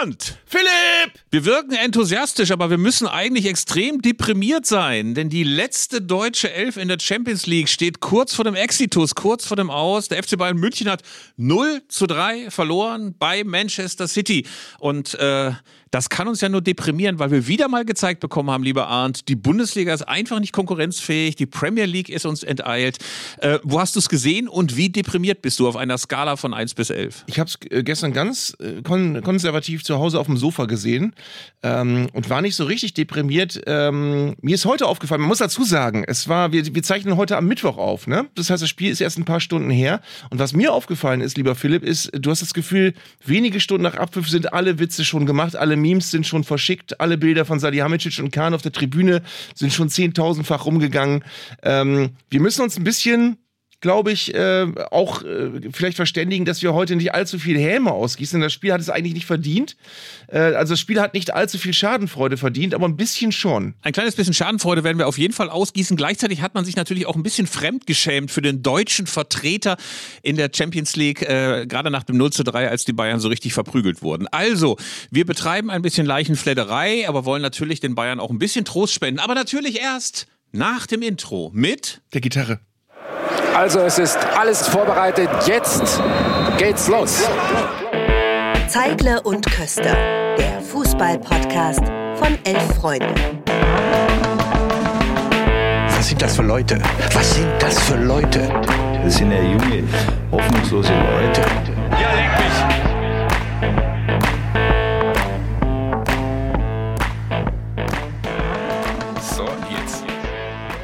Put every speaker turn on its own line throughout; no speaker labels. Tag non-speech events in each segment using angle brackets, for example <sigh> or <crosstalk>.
Arndt!
Philipp!
Wir wirken enthusiastisch, aber wir müssen eigentlich extrem deprimiert sein, denn die letzte deutsche Elf in der Champions League steht kurz vor dem Exitus, kurz vor dem Aus. Der FC Bayern München hat 0 zu 3 verloren bei Manchester City. Und äh, das kann uns ja nur deprimieren, weil wir wieder mal gezeigt bekommen haben, lieber Arndt, die Bundesliga ist einfach nicht konkurrenzfähig, die Premier League ist uns enteilt. Äh, wo hast du es gesehen und wie deprimiert bist du auf einer Skala von 1 bis 11?
Ich habe es äh, gestern ganz äh, kon konservativ zu Hause auf dem Sofa gesehen ähm, und war nicht so richtig deprimiert. Ähm, mir ist heute aufgefallen, man muss dazu sagen, es war, wir, wir zeichnen heute am Mittwoch auf, ne? Das heißt, das Spiel ist erst ein paar Stunden her. Und was mir aufgefallen ist, lieber Philipp, ist, du hast das Gefühl, wenige Stunden nach Abpfiff sind alle Witze schon gemacht, alle Memes sind schon verschickt, alle Bilder von Salihamidzic und Kahn auf der Tribüne sind schon zehntausendfach rumgegangen. Ähm, wir müssen uns ein bisschen glaube ich, äh, auch äh, vielleicht verständigen, dass wir heute nicht allzu viel Häme ausgießen. Das Spiel hat es eigentlich nicht verdient. Äh, also das Spiel hat nicht allzu viel Schadenfreude verdient, aber ein bisschen schon.
Ein kleines bisschen Schadenfreude werden wir auf jeden Fall ausgießen. Gleichzeitig hat man sich natürlich auch ein bisschen fremdgeschämt für den deutschen Vertreter in der Champions League, äh, gerade nach dem 0 zu 3, als die Bayern so richtig verprügelt wurden. Also, wir betreiben ein bisschen Leichenfledderei, aber wollen natürlich den Bayern auch ein bisschen Trost spenden. Aber natürlich erst nach dem Intro mit
der Gitarre.
Also es ist alles vorbereitet. Jetzt geht's los.
Zeigler und Köster, der Fußball-Podcast von elf Freunden.
Was sind das für Leute? Was sind das für Leute?
Das sind ja junge, hoffnungslose Leute.
Ja, leck mich!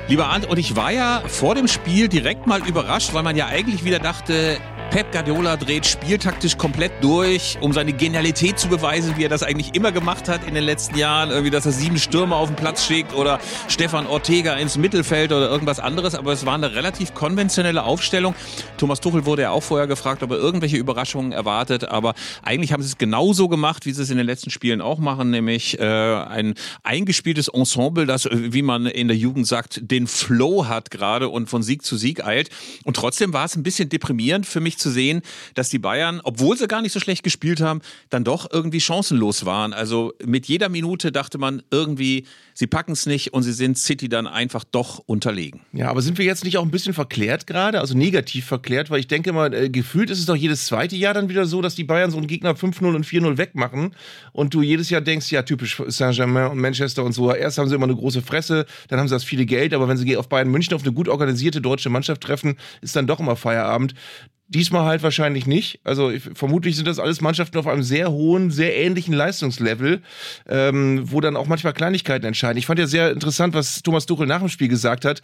Lieber Arndt, und ich war ja vor dem Spiel direkt mal überrascht, weil man ja eigentlich wieder dachte, Pep Guardiola dreht spieltaktisch komplett durch, um seine Genialität zu beweisen, wie er das eigentlich immer gemacht hat in den letzten Jahren. Irgendwie, dass er sieben Stürmer auf den Platz schickt oder Stefan Ortega ins Mittelfeld oder irgendwas anderes. Aber es war eine relativ konventionelle Aufstellung. Thomas Tuchel wurde ja auch vorher gefragt, ob er irgendwelche Überraschungen erwartet. Aber eigentlich haben sie es genauso gemacht, wie sie es in den letzten Spielen auch machen, nämlich äh, ein eingespieltes Ensemble, das, äh, wie man in der Jugend sagt, den Flow hat gerade und von Sieg zu Sieg eilt. Und trotzdem war es ein bisschen deprimierend für mich zu sehen, dass die Bayern, obwohl sie gar nicht so schlecht gespielt haben, dann doch irgendwie chancenlos waren. Also mit jeder Minute dachte man irgendwie, sie packen es nicht und sie sind City dann einfach doch unterlegen.
Ja, aber sind wir jetzt nicht auch ein bisschen verklärt gerade? Also negativ verklärt, weil ich denke mal, äh, gefühlt ist es doch jedes zweite Jahr dann wieder so, dass die Bayern so einen Gegner 5-0 und 4-0 wegmachen und du jedes Jahr denkst, ja, typisch Saint-Germain und Manchester und so. Erst haben sie immer eine große Fresse, dann haben sie das viele Geld, aber wenn sie auf Bayern München auf eine gut organisierte deutsche Mannschaft treffen, ist dann doch immer Feierabend. Diesmal halt wahrscheinlich nicht. Also ich, vermutlich sind das alles Mannschaften auf einem sehr hohen, sehr ähnlichen Leistungslevel, ähm, wo dann auch manchmal Kleinigkeiten entscheiden. Ich fand ja sehr interessant, was Thomas Tuchel nach dem Spiel gesagt hat,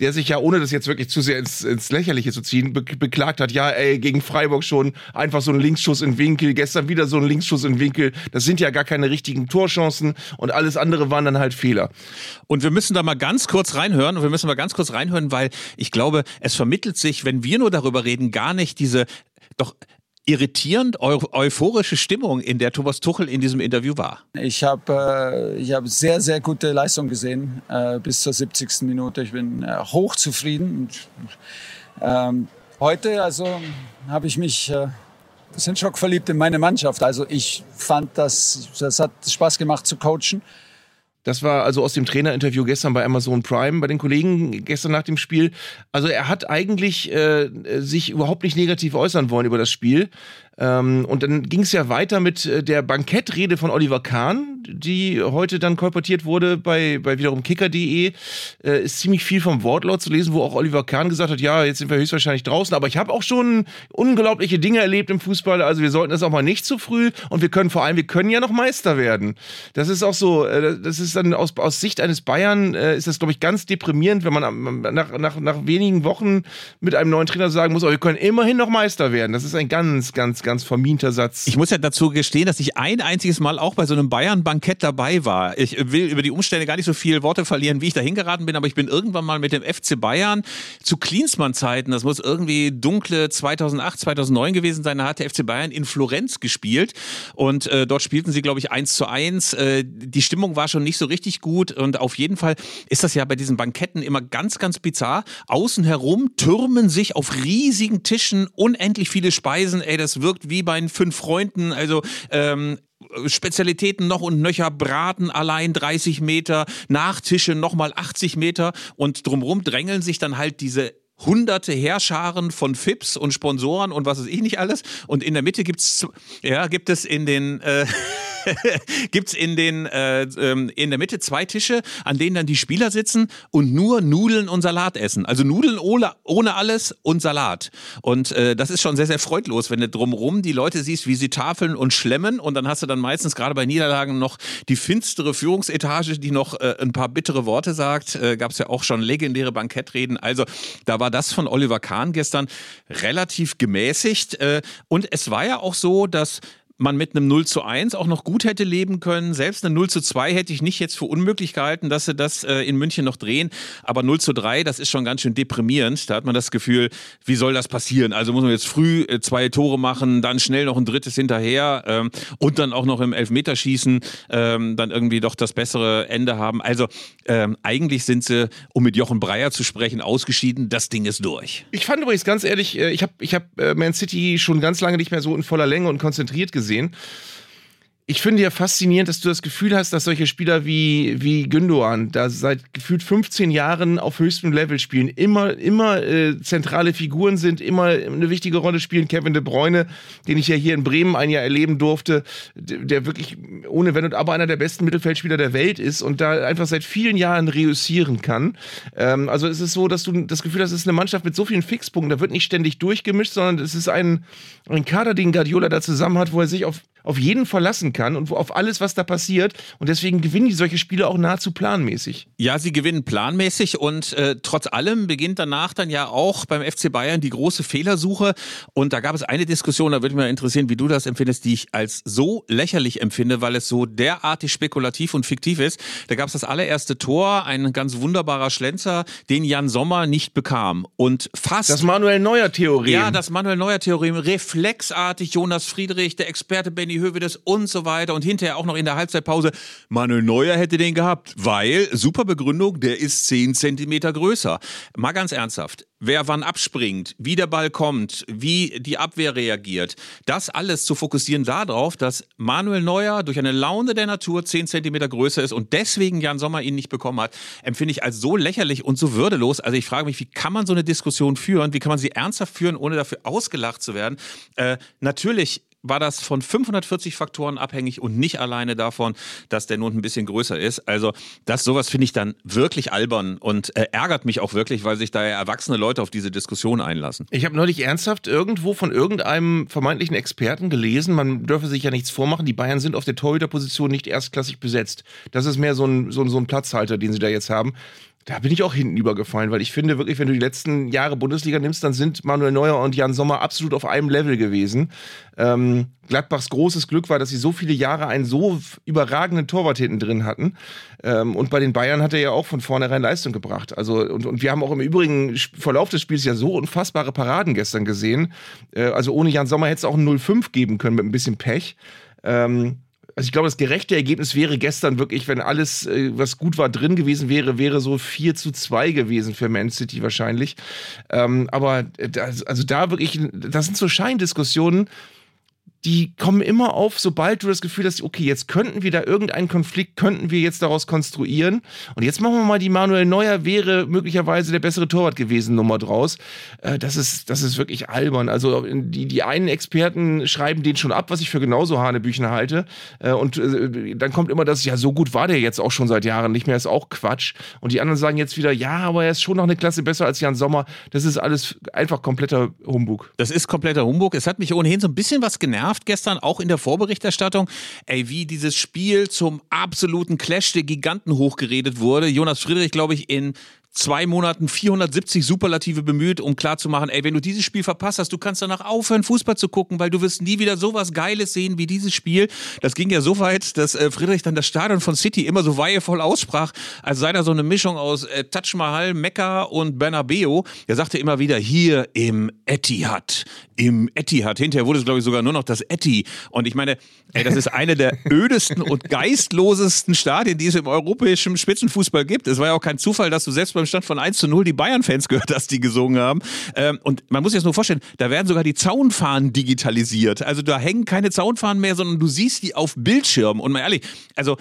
der sich ja, ohne das jetzt wirklich zu sehr ins, ins Lächerliche zu ziehen, be beklagt hat, ja, ey, gegen Freiburg schon einfach so ein Linksschuss in Winkel, gestern wieder so ein Linksschuss in Winkel. Das sind ja gar keine richtigen Torchancen und alles andere waren dann halt Fehler.
Und wir müssen da mal ganz kurz reinhören und wir müssen mal ganz kurz reinhören, weil ich glaube, es vermittelt sich, wenn wir nur darüber reden, gar nicht diese doch irritierend eu euphorische Stimmung, in der Thomas Tuchel in diesem Interview war.
Ich habe äh, hab sehr, sehr gute Leistung gesehen äh, bis zur 70. Minute. Ich bin äh, hochzufrieden. Ähm, heute also habe ich mich äh, bisschen schockverliebt in meine Mannschaft. Also ich fand, das, das hat Spaß gemacht zu coachen.
Das war also aus dem Trainerinterview gestern bei Amazon Prime bei den Kollegen gestern nach dem Spiel. Also er hat eigentlich äh, sich überhaupt nicht negativ äußern wollen über das Spiel. Ähm, und dann ging es ja weiter mit äh, der Bankettrede von Oliver Kahn, die heute dann kolportiert wurde bei, bei wiederum kicker.de. Äh, ist ziemlich viel vom Wortlaut zu lesen, wo auch Oliver Kahn gesagt hat, ja, jetzt sind wir höchstwahrscheinlich draußen, aber ich habe auch schon unglaubliche Dinge erlebt im Fußball, also wir sollten das auch mal nicht zu früh und wir können vor allem, wir können ja noch Meister werden. Das ist auch so, äh, das ist dann aus, aus Sicht eines Bayern, äh, ist das, glaube ich, ganz deprimierend, wenn man nach, nach, nach wenigen Wochen mit einem neuen Trainer sagen muss, oh, wir können immerhin noch Meister werden. Das ist ein ganz, ganz, ganz verminter Satz.
Ich muss ja dazu gestehen, dass ich ein einziges Mal auch bei so einem Bayern-Bankett dabei war. Ich will über die Umstände gar nicht so viel Worte verlieren, wie ich da hingeraten bin, aber ich bin irgendwann mal mit dem FC Bayern zu Klinsmann-Zeiten, das muss irgendwie dunkle 2008, 2009 gewesen sein, da hat der FC Bayern in Florenz gespielt und äh, dort spielten sie, glaube ich, 1 zu 1. Äh, die Stimmung war schon nicht so richtig gut und auf jeden Fall ist das ja bei diesen Banketten immer ganz, ganz bizarr. Außen herum türmen sich auf riesigen Tischen unendlich viele Speisen. Ey, das wirkt wie bei fünf Freunden. Also ähm, Spezialitäten noch und nöcher, Braten allein 30 Meter, Nachtische nochmal 80 Meter und drumherum drängeln sich dann halt diese hunderte Heerscharen von FIPS und Sponsoren und was weiß ich nicht alles. Und in der Mitte gibt's, ja, gibt es in den, äh, <laughs> gibt's in den, äh, ähm, in der Mitte zwei Tische, an denen dann die Spieler sitzen und nur Nudeln und Salat essen. Also Nudeln ohne, ohne alles und Salat. Und äh, das ist schon sehr, sehr freudlos, wenn du drumrum die Leute siehst, wie sie tafeln und schlemmen. Und dann hast du dann meistens gerade bei Niederlagen noch die finstere Führungsetage, die noch äh, ein paar bittere Worte sagt. Äh, Gab es ja auch schon legendäre Bankettreden. Also da war das von Oliver Kahn gestern relativ gemäßigt. Äh, und es war ja auch so, dass man mit einem 0 zu 1 auch noch gut hätte leben können. Selbst eine 0 zu 2 hätte ich nicht jetzt für unmöglich gehalten, dass sie das äh, in München noch drehen. Aber 0 zu 3, das ist schon ganz schön deprimierend. Da hat man das Gefühl, wie soll das passieren? Also muss man jetzt früh äh, zwei Tore machen, dann schnell noch ein drittes hinterher ähm, und dann auch noch im Elfmeterschießen ähm, dann irgendwie doch das bessere Ende haben. Also ähm, eigentlich sind sie, um mit Jochen Breyer zu sprechen, ausgeschieden. Das Ding ist durch.
Ich fand übrigens ganz ehrlich, äh, ich habe ich hab äh, Man City schon ganz lange nicht mehr so in voller Länge und konzentriert gesehen gesehen. Ich finde ja faszinierend, dass du das Gefühl hast, dass solche Spieler wie, wie Gündogan da seit gefühlt 15 Jahren auf höchstem Level spielen, immer, immer äh, zentrale Figuren sind, immer eine wichtige Rolle spielen. Kevin de Bruyne, den ich ja hier in Bremen ein Jahr erleben durfte, der wirklich ohne Wenn und Aber einer der besten Mittelfeldspieler der Welt ist und da einfach seit vielen Jahren reüssieren kann. Ähm, also es ist so, dass du das Gefühl hast, es ist eine Mannschaft mit so vielen Fixpunkten, da wird nicht ständig durchgemischt, sondern es ist ein, ein Kader, den Guardiola da zusammen hat, wo er sich auf auf jeden verlassen kann und auf alles, was da passiert. Und deswegen gewinnen die solche Spiele auch nahezu planmäßig.
Ja, sie gewinnen planmäßig und äh, trotz allem beginnt danach dann ja auch beim FC Bayern die große Fehlersuche. Und da gab es eine Diskussion, da würde mich mal interessieren, wie du das empfindest, die ich als so lächerlich empfinde, weil es so derartig spekulativ und fiktiv ist. Da gab es das allererste Tor, ein ganz wunderbarer Schlenzer, den Jan Sommer nicht bekam. Und fast.
Das Manuel Neuer-Theorem.
Ja, das Manuel Neuer-Theorem. Reflexartig Jonas Friedrich, der Experte Benny Hövedes und so weiter und hinterher auch noch in der Halbzeitpause, Manuel Neuer hätte den gehabt, weil, super Begründung, der ist 10 Zentimeter größer. Mal ganz ernsthaft, wer wann abspringt, wie der Ball kommt, wie die Abwehr reagiert, das alles zu fokussieren darauf, dass Manuel Neuer durch eine Laune der Natur 10 Zentimeter größer ist und deswegen Jan Sommer ihn nicht bekommen hat, empfinde ich als so lächerlich und so würdelos. Also ich frage mich, wie kann man so eine Diskussion führen? Wie kann man sie ernsthaft führen, ohne dafür ausgelacht zu werden? Äh, natürlich war das von 540 Faktoren abhängig und nicht alleine davon, dass der Mund ein bisschen größer ist. Also das sowas finde ich dann wirklich albern und äh, ärgert mich auch wirklich, weil sich da ja erwachsene Leute auf diese Diskussion einlassen.
Ich habe neulich ernsthaft irgendwo von irgendeinem vermeintlichen Experten gelesen, man dürfe sich ja nichts vormachen, die Bayern sind auf der Torhüterposition nicht erstklassig besetzt. Das ist mehr so ein, so, so ein Platzhalter, den sie da jetzt haben. Da bin ich auch hinten übergefallen, weil ich finde wirklich, wenn du die letzten Jahre Bundesliga nimmst, dann sind Manuel Neuer und Jan Sommer absolut auf einem Level gewesen. Ähm, Gladbachs großes Glück war, dass sie so viele Jahre einen so überragenden Torwart hinten drin hatten. Ähm, und bei den Bayern hat er ja auch von vornherein Leistung gebracht. Also, und, und wir haben auch im übrigen Verlauf des Spiels ja so unfassbare Paraden gestern gesehen. Äh, also ohne Jan Sommer hätte es auch ein 0-5 geben können mit ein bisschen Pech. Ähm, also ich glaube, das gerechte Ergebnis wäre gestern wirklich, wenn alles, äh, was gut war, drin gewesen wäre, wäre so 4 zu 2 gewesen für Man City wahrscheinlich. Ähm, aber äh, also da wirklich, das sind so Scheindiskussionen, die kommen immer auf, sobald du das Gefühl hast, okay, jetzt könnten wir da irgendeinen Konflikt, könnten wir jetzt daraus konstruieren. Und jetzt machen wir mal die Manuel Neuer wäre möglicherweise der bessere Torwart gewesen Nummer draus. Äh, das ist, das ist wirklich albern. Also die, die einen Experten schreiben den schon ab, was ich für genauso Hanebüchen halte. Äh, und äh, dann kommt immer das, ja, so gut war der jetzt auch schon seit Jahren nicht mehr, ist auch Quatsch. Und die anderen sagen jetzt wieder, ja, aber er ist schon noch eine Klasse besser als Jan Sommer. Das ist alles einfach kompletter Humbug.
Das ist kompletter Humbug. Es hat mich ohnehin so ein bisschen was genervt genervt gestern, auch in der Vorberichterstattung, ey, wie dieses Spiel zum absoluten Clash der Giganten hochgeredet wurde. Jonas Friedrich, glaube ich, in zwei Monaten 470 Superlative bemüht, um klarzumachen, ey, wenn du dieses Spiel verpasst hast, du kannst danach aufhören, Fußball zu gucken, weil du wirst nie wieder sowas Geiles sehen wie dieses Spiel. Das ging ja so weit, dass äh, Friedrich dann das Stadion von City immer so weihevoll aussprach, als sei da so eine Mischung aus äh, Taj Mahal, Mekka und Bernabeu. Er sagte immer wieder, hier im Etihad im Etihad. Hinterher wurde es, glaube ich, sogar nur noch das Eti. Und ich meine, ey, das ist eine der <laughs> ödesten und geistlosesten Stadien, die es im europäischen Spitzenfußball gibt. Es war ja auch kein Zufall, dass du selbst beim Stand von 1 zu 0 die Bayern-Fans gehört hast, die gesungen haben. Ähm, und man muss sich das nur vorstellen, da werden sogar die Zaunfahnen digitalisiert. Also da hängen keine Zaunfahnen mehr, sondern du siehst die auf Bildschirmen. Und mal ehrlich, also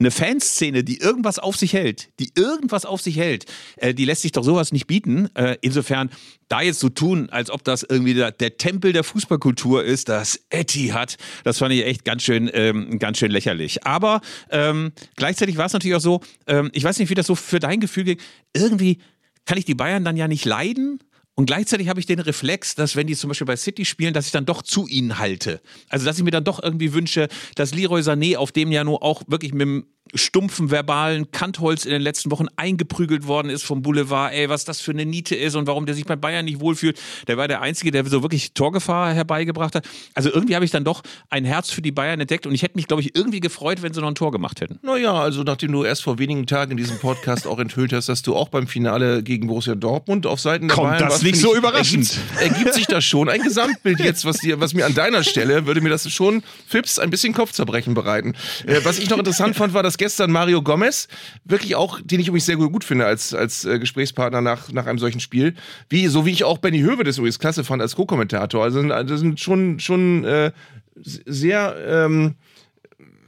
eine Fanszene, die irgendwas auf sich hält, die irgendwas auf sich hält, äh, die lässt sich doch sowas nicht bieten. Äh, insofern, da jetzt so tun, als ob das irgendwie der, der Tempel der Fußballkultur ist, das Etihad, das fand ich echt ganz schön, ähm, ganz schön lächerlich. Aber ähm, gleichzeitig war es natürlich auch so, ähm, ich weiß nicht, wie das so für dein Gefühl ging, irgendwie kann ich die Bayern dann ja nicht leiden, und gleichzeitig habe ich den Reflex, dass wenn die zum Beispiel bei City spielen, dass ich dann doch zu ihnen halte. Also dass ich mir dann doch irgendwie wünsche, dass Leroy Sané, auf dem ja nur auch wirklich mit dem stumpfen verbalen Kantholz in den letzten Wochen eingeprügelt worden ist vom Boulevard, ey, was das für eine Niete ist und warum der sich bei Bayern nicht wohlfühlt. Der war der Einzige, der so wirklich Torgefahr herbeigebracht hat. Also irgendwie habe ich dann doch ein Herz für die Bayern entdeckt und ich hätte mich, glaube ich, irgendwie gefreut, wenn sie noch ein Tor gemacht hätten.
Naja, also nachdem du erst vor wenigen Tagen in diesem Podcast auch enthüllt hast, dass du auch beim Finale gegen Borussia Dortmund auf Seiten der
Kommt
Bayern
das
warst,
nicht so
ich,
überraschend?
Ergibt, ergibt sich da schon ein Gesamtbild jetzt, was, dir, was mir an deiner Stelle, würde mir das schon, Fips, ein bisschen Kopfzerbrechen bereiten. Äh, was ich noch interessant fand, war, dass gestern Mario Gomez, wirklich auch, den ich übrigens sehr gut finde als, als äh, Gesprächspartner nach, nach einem solchen Spiel, wie, so wie ich auch Benny Höwe das übrigens klasse fand als Co-Kommentator. Also das sind schon, schon äh, sehr ähm,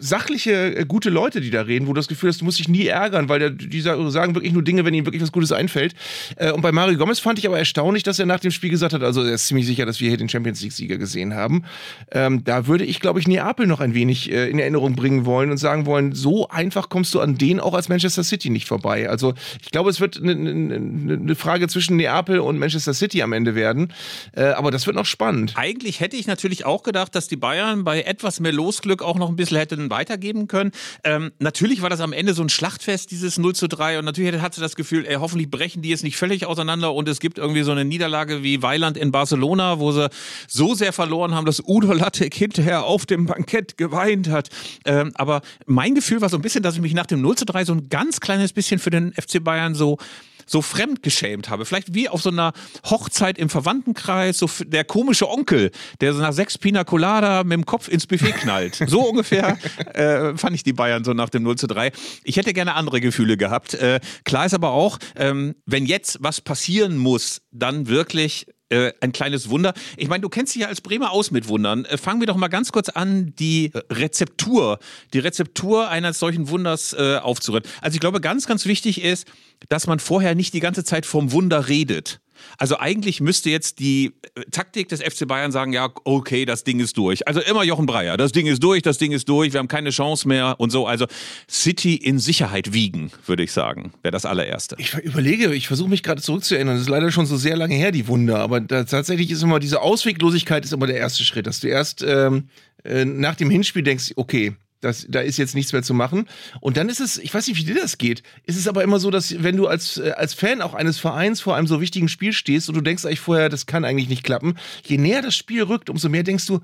sachliche, äh, gute Leute, die da reden, wo du das Gefühl hast, du musst dich nie ärgern, weil der, die sagen wirklich nur Dinge, wenn ihnen wirklich was Gutes einfällt. Äh, und bei Mario Gomez fand ich aber erstaunlich, dass er nach dem Spiel gesagt hat, also er ist ziemlich sicher, dass wir hier den Champions League-Sieger gesehen haben. Ähm, da würde ich, glaube ich, Neapel noch ein wenig äh, in Erinnerung bringen wollen und sagen wollen, so einfach kommst du an den auch als Manchester City nicht vorbei. Also ich glaube, es wird eine ne, ne Frage zwischen Neapel und Manchester City am Ende werden. Aber das wird noch spannend.
Eigentlich hätte ich natürlich auch gedacht, dass die Bayern bei etwas mehr Losglück auch noch ein bisschen hätten weitergeben können. Ähm, natürlich war das am Ende so ein Schlachtfest, dieses 0 zu 3. Und natürlich hatte das Gefühl, ey, hoffentlich brechen die jetzt nicht völlig auseinander und es gibt irgendwie so eine Niederlage wie Weiland in Barcelona, wo sie so sehr verloren haben, dass Udo Lattek hinterher auf dem Bankett geweint hat. Ähm, aber mein Gefühl war so ein bisschen, dass ich mich nach dem 0 zu 3 so ein ganz kleines bisschen für den FC Bayern so so fremdgeschämt habe. Vielleicht wie auf so einer Hochzeit im Verwandtenkreis, so der komische Onkel, der so nach sechs Pina Colada mit dem Kopf ins Buffet knallt. So <laughs> ungefähr äh, fand ich die Bayern so nach dem 0 zu 3. Ich hätte gerne andere Gefühle gehabt. Äh, klar ist aber auch, ähm, wenn jetzt was passieren muss, dann wirklich äh, ein kleines Wunder. Ich meine, du kennst dich ja als Bremer aus mit Wundern. Äh, fangen wir doch mal ganz kurz an, die Rezeptur, die Rezeptur eines solchen Wunders äh, aufzurühren. Also ich glaube, ganz, ganz wichtig ist, dass man vorher nicht die ganze Zeit vom Wunder redet. Also eigentlich müsste jetzt die äh, Taktik des FC Bayern sagen, ja, okay, das Ding ist durch. Also immer Jochen Breyer, das Ding ist durch, das Ding ist durch, wir haben keine Chance mehr und so. Also City in Sicherheit wiegen, würde ich sagen, wäre das allererste.
Ich überlege, ich versuche mich gerade zurückzuerinnern, das ist leider schon so sehr lange her, die Wunder, aber tatsächlich ist immer diese Ausweglosigkeit ist immer der erste Schritt, dass du erst ähm, äh, nach dem Hinspiel denkst, okay, das, da ist jetzt nichts mehr zu machen. Und dann ist es, ich weiß nicht, wie dir das geht, ist es aber immer so, dass wenn du als, äh, als Fan auch eines Vereins vor einem so wichtigen Spiel stehst und du denkst eigentlich vorher, das kann eigentlich nicht klappen, je näher das Spiel rückt, umso mehr denkst du,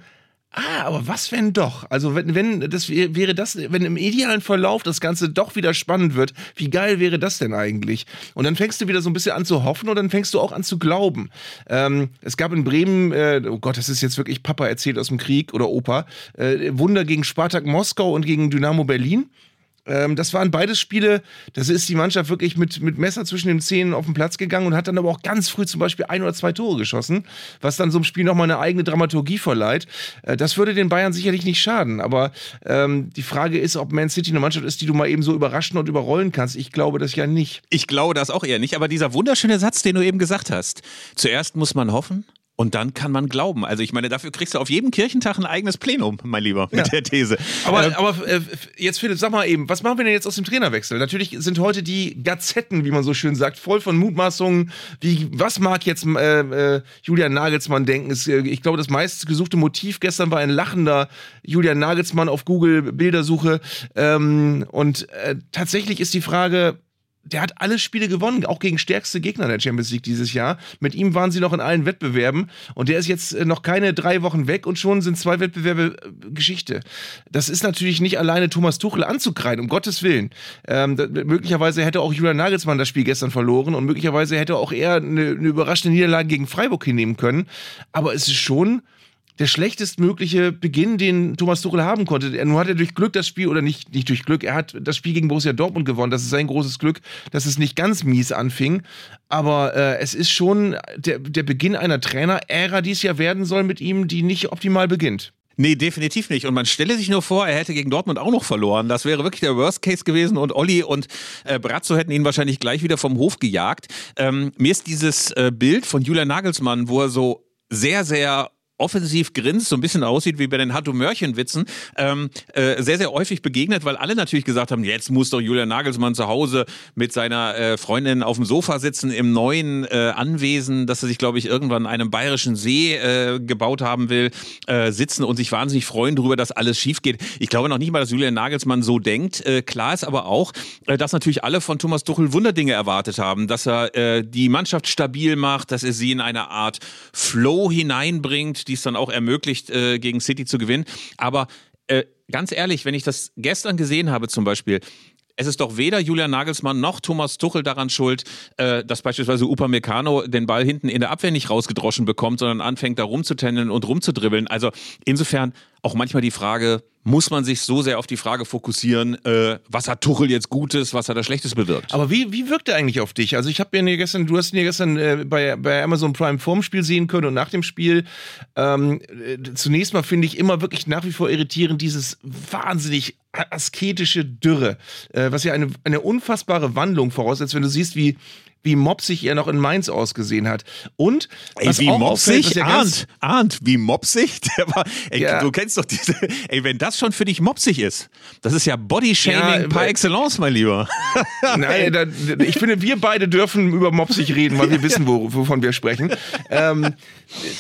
Ah, aber was wenn doch? Also wenn, wenn das wäre das, wenn im idealen Verlauf das Ganze doch wieder spannend wird, wie geil wäre das denn eigentlich? Und dann fängst du wieder so ein bisschen an zu hoffen und dann fängst du auch an zu glauben. Ähm, es gab in Bremen, äh, oh Gott, das ist jetzt wirklich Papa erzählt aus dem Krieg oder Opa, äh, Wunder gegen Spartak Moskau und gegen Dynamo Berlin. Ähm, das waren beides Spiele, da ist die Mannschaft wirklich mit, mit Messer zwischen den Zähnen auf den Platz gegangen und hat dann aber auch ganz früh zum Beispiel ein oder zwei Tore geschossen, was dann so einem Spiel nochmal eine eigene Dramaturgie verleiht. Äh, das würde den Bayern sicherlich nicht schaden, aber ähm, die Frage ist, ob Man City eine Mannschaft ist, die du mal eben so überraschen und überrollen kannst. Ich glaube das ja nicht.
Ich glaube das auch eher nicht, aber dieser wunderschöne Satz, den du eben gesagt hast. Zuerst muss man hoffen, und dann kann man glauben. Also ich meine, dafür kriegst du auf jedem Kirchentag ein eigenes Plenum, mein Lieber, mit ja. der These.
Aber, ähm, aber äh, jetzt Philipp, sag mal eben, was machen wir denn jetzt aus dem Trainerwechsel? Natürlich sind heute die Gazetten, wie man so schön sagt, voll von Mutmaßungen, wie was mag jetzt äh, äh, Julian Nagelsmann denken? Ist, äh, ich glaube, das meistgesuchte Motiv gestern war ein lachender Julian Nagelsmann auf Google Bildersuche. Ähm, und äh, tatsächlich ist die Frage, der hat alle Spiele gewonnen, auch gegen stärkste Gegner der Champions League dieses Jahr. Mit ihm waren sie noch in allen Wettbewerben und der ist jetzt äh, noch keine drei Wochen weg und schon sind zwei Wettbewerbe äh, Geschichte. Das ist natürlich nicht alleine Thomas Tuchel anzukreiden, um Gottes Willen. Ähm, möglicherweise hätte auch Julian Nagelsmann das Spiel gestern verloren und möglicherweise hätte auch er eine, eine überraschende Niederlage gegen Freiburg hinnehmen können. Aber es ist schon der schlechtestmögliche Beginn, den Thomas Tuchel haben konnte. Er, nur hat er durch Glück das Spiel, oder nicht, nicht durch Glück, er hat das Spiel gegen Borussia Dortmund gewonnen. Das ist sein großes Glück, dass es nicht ganz mies anfing. Aber äh, es ist schon der, der Beginn einer Trainer-Ära, die es ja werden soll mit ihm, die nicht optimal beginnt.
Nee, definitiv nicht. Und man stelle sich nur vor, er hätte gegen Dortmund auch noch verloren. Das wäre wirklich der Worst Case gewesen und Olli und äh, Brazzo hätten ihn wahrscheinlich gleich wieder vom Hof gejagt. Ähm, mir ist dieses äh, Bild von Julian Nagelsmann, wo er so sehr, sehr offensiv grinst, so ein bisschen aussieht wie bei den Hatto Mörchen-Witzen, ähm, äh, sehr, sehr häufig begegnet, weil alle natürlich gesagt haben, jetzt muss doch Julian Nagelsmann zu Hause mit seiner äh, Freundin auf dem Sofa sitzen im neuen äh, Anwesen, das er sich, glaube ich, irgendwann an einem bayerischen See äh, gebaut haben will, äh, sitzen und sich wahnsinnig freuen darüber, dass alles schief geht. Ich glaube noch nicht mal, dass Julian Nagelsmann so denkt. Äh, klar ist aber auch, äh, dass natürlich alle von Thomas Tuchel Wunderdinge erwartet haben, dass er äh, die Mannschaft stabil macht, dass er sie in eine Art Flow hineinbringt, die es dann auch ermöglicht, äh, gegen City zu gewinnen. Aber äh, ganz ehrlich, wenn ich das gestern gesehen habe zum Beispiel, es ist doch weder Julian Nagelsmann noch Thomas Tuchel daran schuld, äh, dass beispielsweise Upamecano den Ball hinten in der Abwehr nicht rausgedroschen bekommt, sondern anfängt da rumzutändeln und rumzudribbeln. Also insofern auch manchmal die Frage, muss man sich so sehr auf die Frage fokussieren, äh, was hat Tuchel jetzt Gutes, was hat er Schlechtes bewirkt?
Aber wie, wie wirkt er eigentlich auf dich? Also ich habe mir gestern, du hast ihn ja gestern äh, bei, bei Amazon Prime vorm Spiel sehen können und nach dem Spiel. Ähm, äh, zunächst mal finde ich immer wirklich nach wie vor irritierend dieses wahnsinnig asketische Dürre, äh, was ja eine, eine unfassbare Wandlung voraussetzt, wenn du siehst, wie wie mopsig er noch in Mainz ausgesehen hat. Und
ey, wie mopsig? Ahnt, ahnt, wie mopsig? <laughs> Der war, ey, ja. du kennst doch diese, ey, wenn das schon für dich mopsig ist, das ist ja Bodyshaming ja, par excellence, mein Lieber. <laughs>
Nein, da, ich finde, wir beide dürfen über mopsig reden, weil wir <laughs> wissen, wo, wovon wir sprechen. ähm,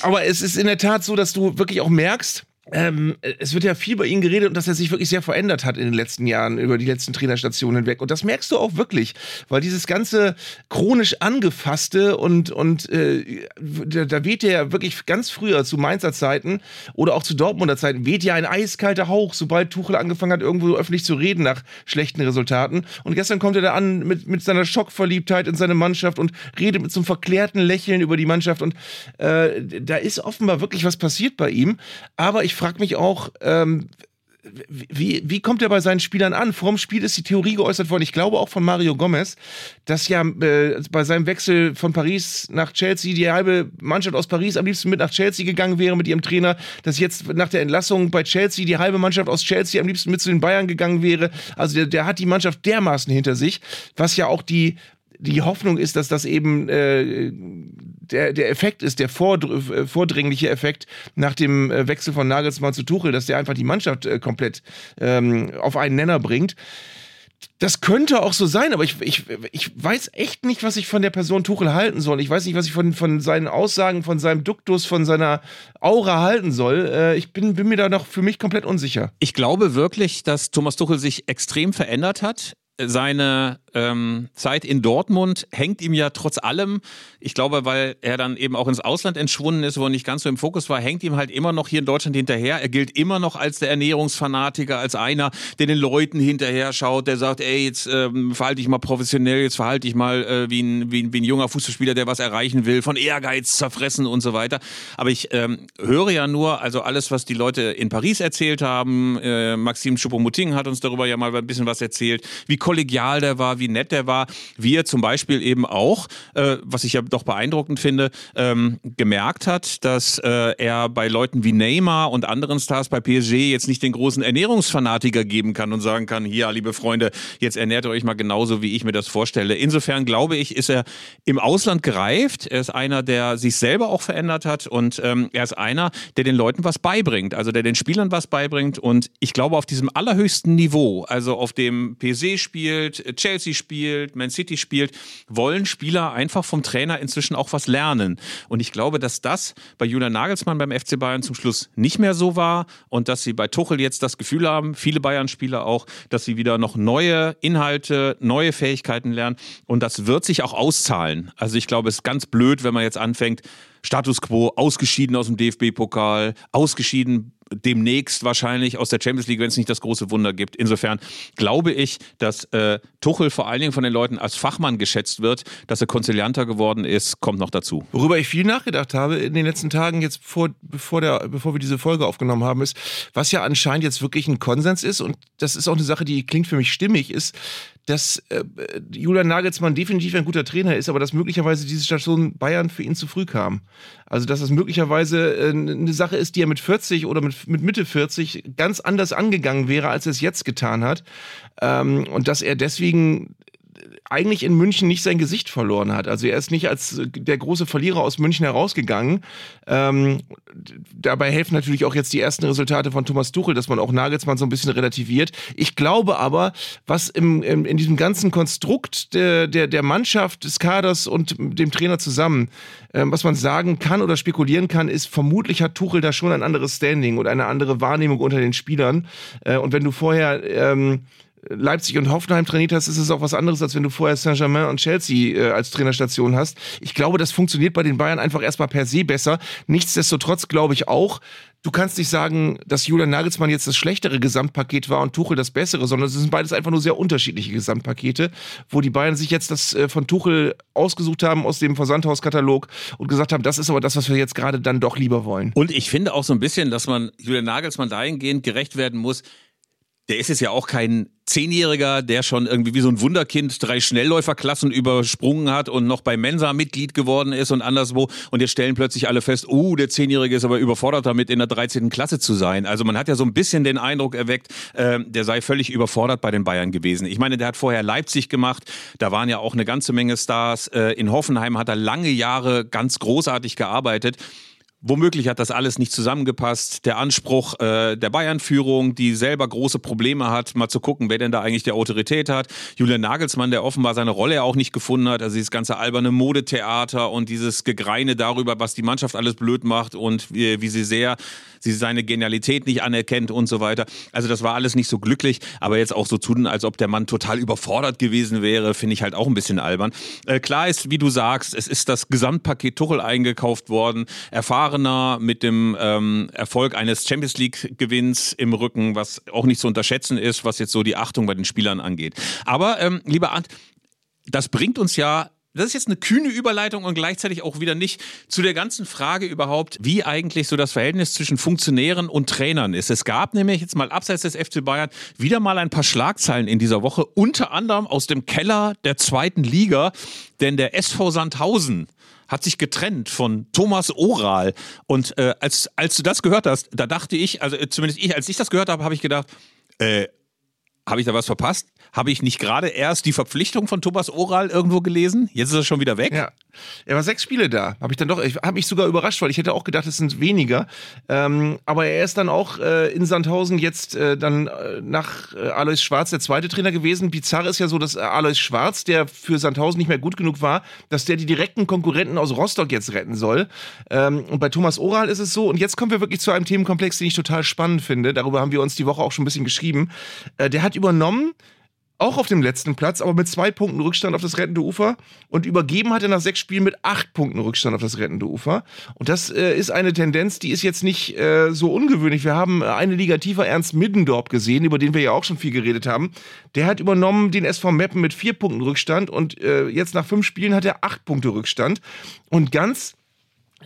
aber es ist in der Tat so, dass du wirklich auch merkst, ähm, es wird ja viel bei ihm geredet und dass er sich wirklich sehr verändert hat in den letzten Jahren, über die letzten Trainerstationen hinweg. Und das merkst du auch wirklich, weil dieses ganze chronisch angefasste und, und äh, da, da weht ja wirklich ganz früher zu Mainzer Zeiten oder auch zu Dortmunder Zeiten, weht ja ein eiskalter Hauch, sobald Tuchel angefangen hat, irgendwo öffentlich zu reden nach schlechten Resultaten. Und gestern kommt er da an mit, mit seiner Schockverliebtheit in seine Mannschaft und redet mit so einem verklärten Lächeln über die Mannschaft. Und äh, da ist offenbar wirklich was passiert bei ihm. Aber ich frage mich auch, ähm, wie, wie kommt er bei seinen Spielern an? Vor dem Spiel ist die Theorie geäußert worden, ich glaube auch von Mario Gomez, dass ja äh, bei seinem Wechsel von Paris nach Chelsea die halbe Mannschaft aus Paris am liebsten mit nach Chelsea gegangen wäre mit ihrem Trainer, dass jetzt nach der Entlassung bei Chelsea die halbe Mannschaft aus Chelsea am liebsten mit zu den Bayern gegangen wäre. Also der, der hat die Mannschaft dermaßen hinter sich, was ja auch die die Hoffnung ist, dass das eben äh, der, der Effekt ist, der vordr äh, vordringliche Effekt nach dem äh, Wechsel von Nagelsmann zu Tuchel, dass der einfach die Mannschaft äh, komplett ähm, auf einen Nenner bringt. Das könnte auch so sein, aber ich, ich, ich weiß echt nicht, was ich von der Person Tuchel halten soll. Ich weiß nicht, was ich von, von seinen Aussagen, von seinem Duktus, von seiner Aura halten soll. Ich bin, bin mir da noch für mich komplett unsicher.
Ich glaube wirklich, dass Thomas Tuchel sich extrem verändert hat seine ähm, Zeit in Dortmund hängt ihm ja trotz allem, ich glaube, weil er dann eben auch ins Ausland entschwunden ist, wo er nicht ganz so im Fokus war, hängt ihm halt immer noch hier in Deutschland hinterher. Er gilt immer noch als der Ernährungsfanatiker, als einer, der den Leuten hinterher schaut, der sagt, ey, jetzt ähm, verhalte ich mal professionell, jetzt verhalte ich mal äh, wie, ein, wie, ein, wie ein junger Fußballspieler, der was erreichen will, von Ehrgeiz zerfressen und so weiter. Aber ich ähm, höre ja nur, also alles, was die Leute in Paris erzählt haben, äh, Maxim Choupo-Moting hat uns darüber ja mal ein bisschen was erzählt, wie kollegial der war, wie nett der war, wie er zum Beispiel eben auch, äh, was ich ja doch beeindruckend finde, ähm, gemerkt hat, dass äh, er bei Leuten wie Neymar und anderen Stars bei PSG jetzt nicht den großen Ernährungsfanatiker geben kann und sagen kann, hier, liebe Freunde, jetzt ernährt ihr euch mal genauso, wie ich mir das vorstelle. Insofern glaube ich, ist er im Ausland gereift. Er ist einer, der sich selber auch verändert hat und ähm, er ist einer, der den Leuten was beibringt, also der den Spielern was beibringt und ich glaube auf diesem allerhöchsten Niveau, also auf dem PSG spielt, Chelsea Chelsea spielt, Man City spielt, wollen Spieler einfach vom Trainer inzwischen auch was lernen. Und ich glaube, dass das bei Julian Nagelsmann beim FC Bayern zum Schluss nicht mehr so war und dass sie bei Tuchel jetzt das Gefühl haben, viele Bayern-Spieler auch, dass sie wieder noch neue Inhalte, neue Fähigkeiten lernen. Und das wird sich auch auszahlen. Also ich glaube, es ist ganz blöd, wenn man jetzt anfängt, Status quo, ausgeschieden aus dem DFB-Pokal, ausgeschieden demnächst wahrscheinlich aus der Champions League, wenn es nicht das große Wunder gibt. Insofern glaube ich, dass äh, Tuchel vor allen Dingen von den Leuten als Fachmann geschätzt wird, dass er konzilianter geworden ist, kommt noch dazu.
Worüber ich viel nachgedacht habe in den letzten Tagen, jetzt vor, bevor, der, bevor wir diese Folge aufgenommen haben, ist, was ja anscheinend jetzt wirklich ein Konsens ist, und das ist auch eine Sache, die klingt für mich stimmig, ist, dass äh, Julian Nagelsmann definitiv ein guter Trainer ist, aber dass möglicherweise diese Station Bayern für ihn zu früh kam. Also dass das möglicherweise äh, eine Sache ist, die er mit 40 oder mit, mit Mitte 40 ganz anders angegangen wäre, als er es jetzt getan hat. Ähm, und dass er deswegen eigentlich in München nicht sein Gesicht verloren hat. Also er ist nicht als der große Verlierer aus München herausgegangen. Ähm, dabei helfen natürlich auch jetzt die ersten Resultate von Thomas Tuchel, dass man auch Nagelsmann so ein bisschen relativiert. Ich glaube aber, was im, im in diesem ganzen Konstrukt der, der, der Mannschaft, des Kaders und dem Trainer zusammen, äh, was man sagen kann oder spekulieren kann, ist, vermutlich hat Tuchel da schon ein anderes Standing und eine andere Wahrnehmung unter den Spielern. Äh, und wenn du vorher ähm, Leipzig und Hoffenheim trainiert hast, ist es auch was anderes, als wenn du vorher Saint-Germain und Chelsea äh, als Trainerstation hast. Ich glaube, das funktioniert bei den Bayern einfach erstmal per se besser. Nichtsdestotrotz glaube ich auch, du kannst nicht sagen, dass Julian Nagelsmann jetzt das schlechtere Gesamtpaket war und Tuchel das bessere, sondern es sind beides einfach nur sehr unterschiedliche Gesamtpakete, wo die Bayern sich jetzt das äh, von Tuchel ausgesucht haben aus dem Versandhauskatalog und gesagt haben, das ist aber das, was wir jetzt gerade dann doch lieber wollen.
Und ich finde auch so ein bisschen, dass man Julian Nagelsmann dahingehend gerecht werden muss, der ist jetzt ja auch kein Zehnjähriger, der schon irgendwie wie so ein Wunderkind drei Schnellläuferklassen übersprungen hat und noch bei Mensa Mitglied geworden ist und anderswo. Und jetzt stellen plötzlich alle fest, oh, der Zehnjährige ist aber überfordert damit, in der 13. Klasse zu sein. Also man hat ja so ein bisschen den Eindruck erweckt, äh, der sei völlig überfordert bei den Bayern gewesen. Ich meine, der hat vorher Leipzig gemacht, da waren ja auch eine ganze Menge Stars. Äh, in Hoffenheim hat er lange Jahre ganz großartig gearbeitet. Womöglich hat das alles nicht zusammengepasst. Der Anspruch äh, der Bayern-Führung, die selber große Probleme hat, mal zu gucken, wer denn da eigentlich die Autorität hat. Julian Nagelsmann, der offenbar seine Rolle auch nicht gefunden hat. Also dieses ganze alberne Modetheater und dieses Gegreine darüber, was die Mannschaft alles blöd macht und wie, wie sie sehr sie seine Genialität nicht anerkennt und so weiter. Also das war alles nicht so glücklich, aber jetzt auch so tun, als ob der Mann total überfordert gewesen wäre, finde ich halt auch ein bisschen albern. Äh, klar ist, wie du sagst, es ist das Gesamtpaket Tuchel eingekauft worden, erfahrener mit dem ähm, Erfolg eines Champions League Gewinns im Rücken, was auch nicht zu unterschätzen ist, was jetzt so die Achtung bei den Spielern angeht. Aber ähm, lieber Arndt, das bringt uns ja das ist jetzt eine kühne Überleitung und gleichzeitig auch wieder nicht zu der ganzen Frage überhaupt, wie eigentlich so das Verhältnis zwischen Funktionären und Trainern ist. Es gab nämlich jetzt mal abseits des FC Bayern wieder mal ein paar Schlagzeilen in dieser Woche, unter anderem aus dem Keller der zweiten Liga, denn der SV Sandhausen hat sich getrennt von Thomas Oral. Und äh, als, als du das gehört hast, da dachte ich, also äh, zumindest ich, als ich das gehört habe, habe ich gedacht, äh, habe ich da was verpasst? Habe ich nicht gerade erst die Verpflichtung von Thomas Oral irgendwo gelesen? Jetzt ist er schon wieder weg.
Ja, er war sechs Spiele da. Habe ich dann doch, ich habe mich sogar überrascht, weil ich hätte auch gedacht, es sind weniger. Ähm, aber er ist dann auch äh, in Sandhausen jetzt äh, dann äh, nach äh, Alois Schwarz der zweite Trainer gewesen. Bizarr ist ja so, dass Alois Schwarz, der für Sandhausen nicht mehr gut genug war, dass der die direkten Konkurrenten aus Rostock jetzt retten soll. Ähm, und bei Thomas Oral ist es so. Und jetzt kommen wir wirklich zu einem Themenkomplex, den ich total spannend finde. Darüber haben wir uns die Woche auch schon ein bisschen geschrieben. Äh, der hat übernommen auch auf dem letzten Platz, aber mit zwei Punkten Rückstand auf das rettende Ufer. Und übergeben hat er nach sechs Spielen mit acht Punkten Rückstand auf das rettende Ufer. Und das äh, ist eine Tendenz, die ist jetzt nicht äh, so ungewöhnlich. Wir haben äh, eine Liga tiefer Ernst Middendorp gesehen, über den wir ja auch schon viel geredet haben. Der hat übernommen den SV Meppen mit vier Punkten Rückstand und äh, jetzt nach fünf Spielen hat er acht Punkte Rückstand. Und ganz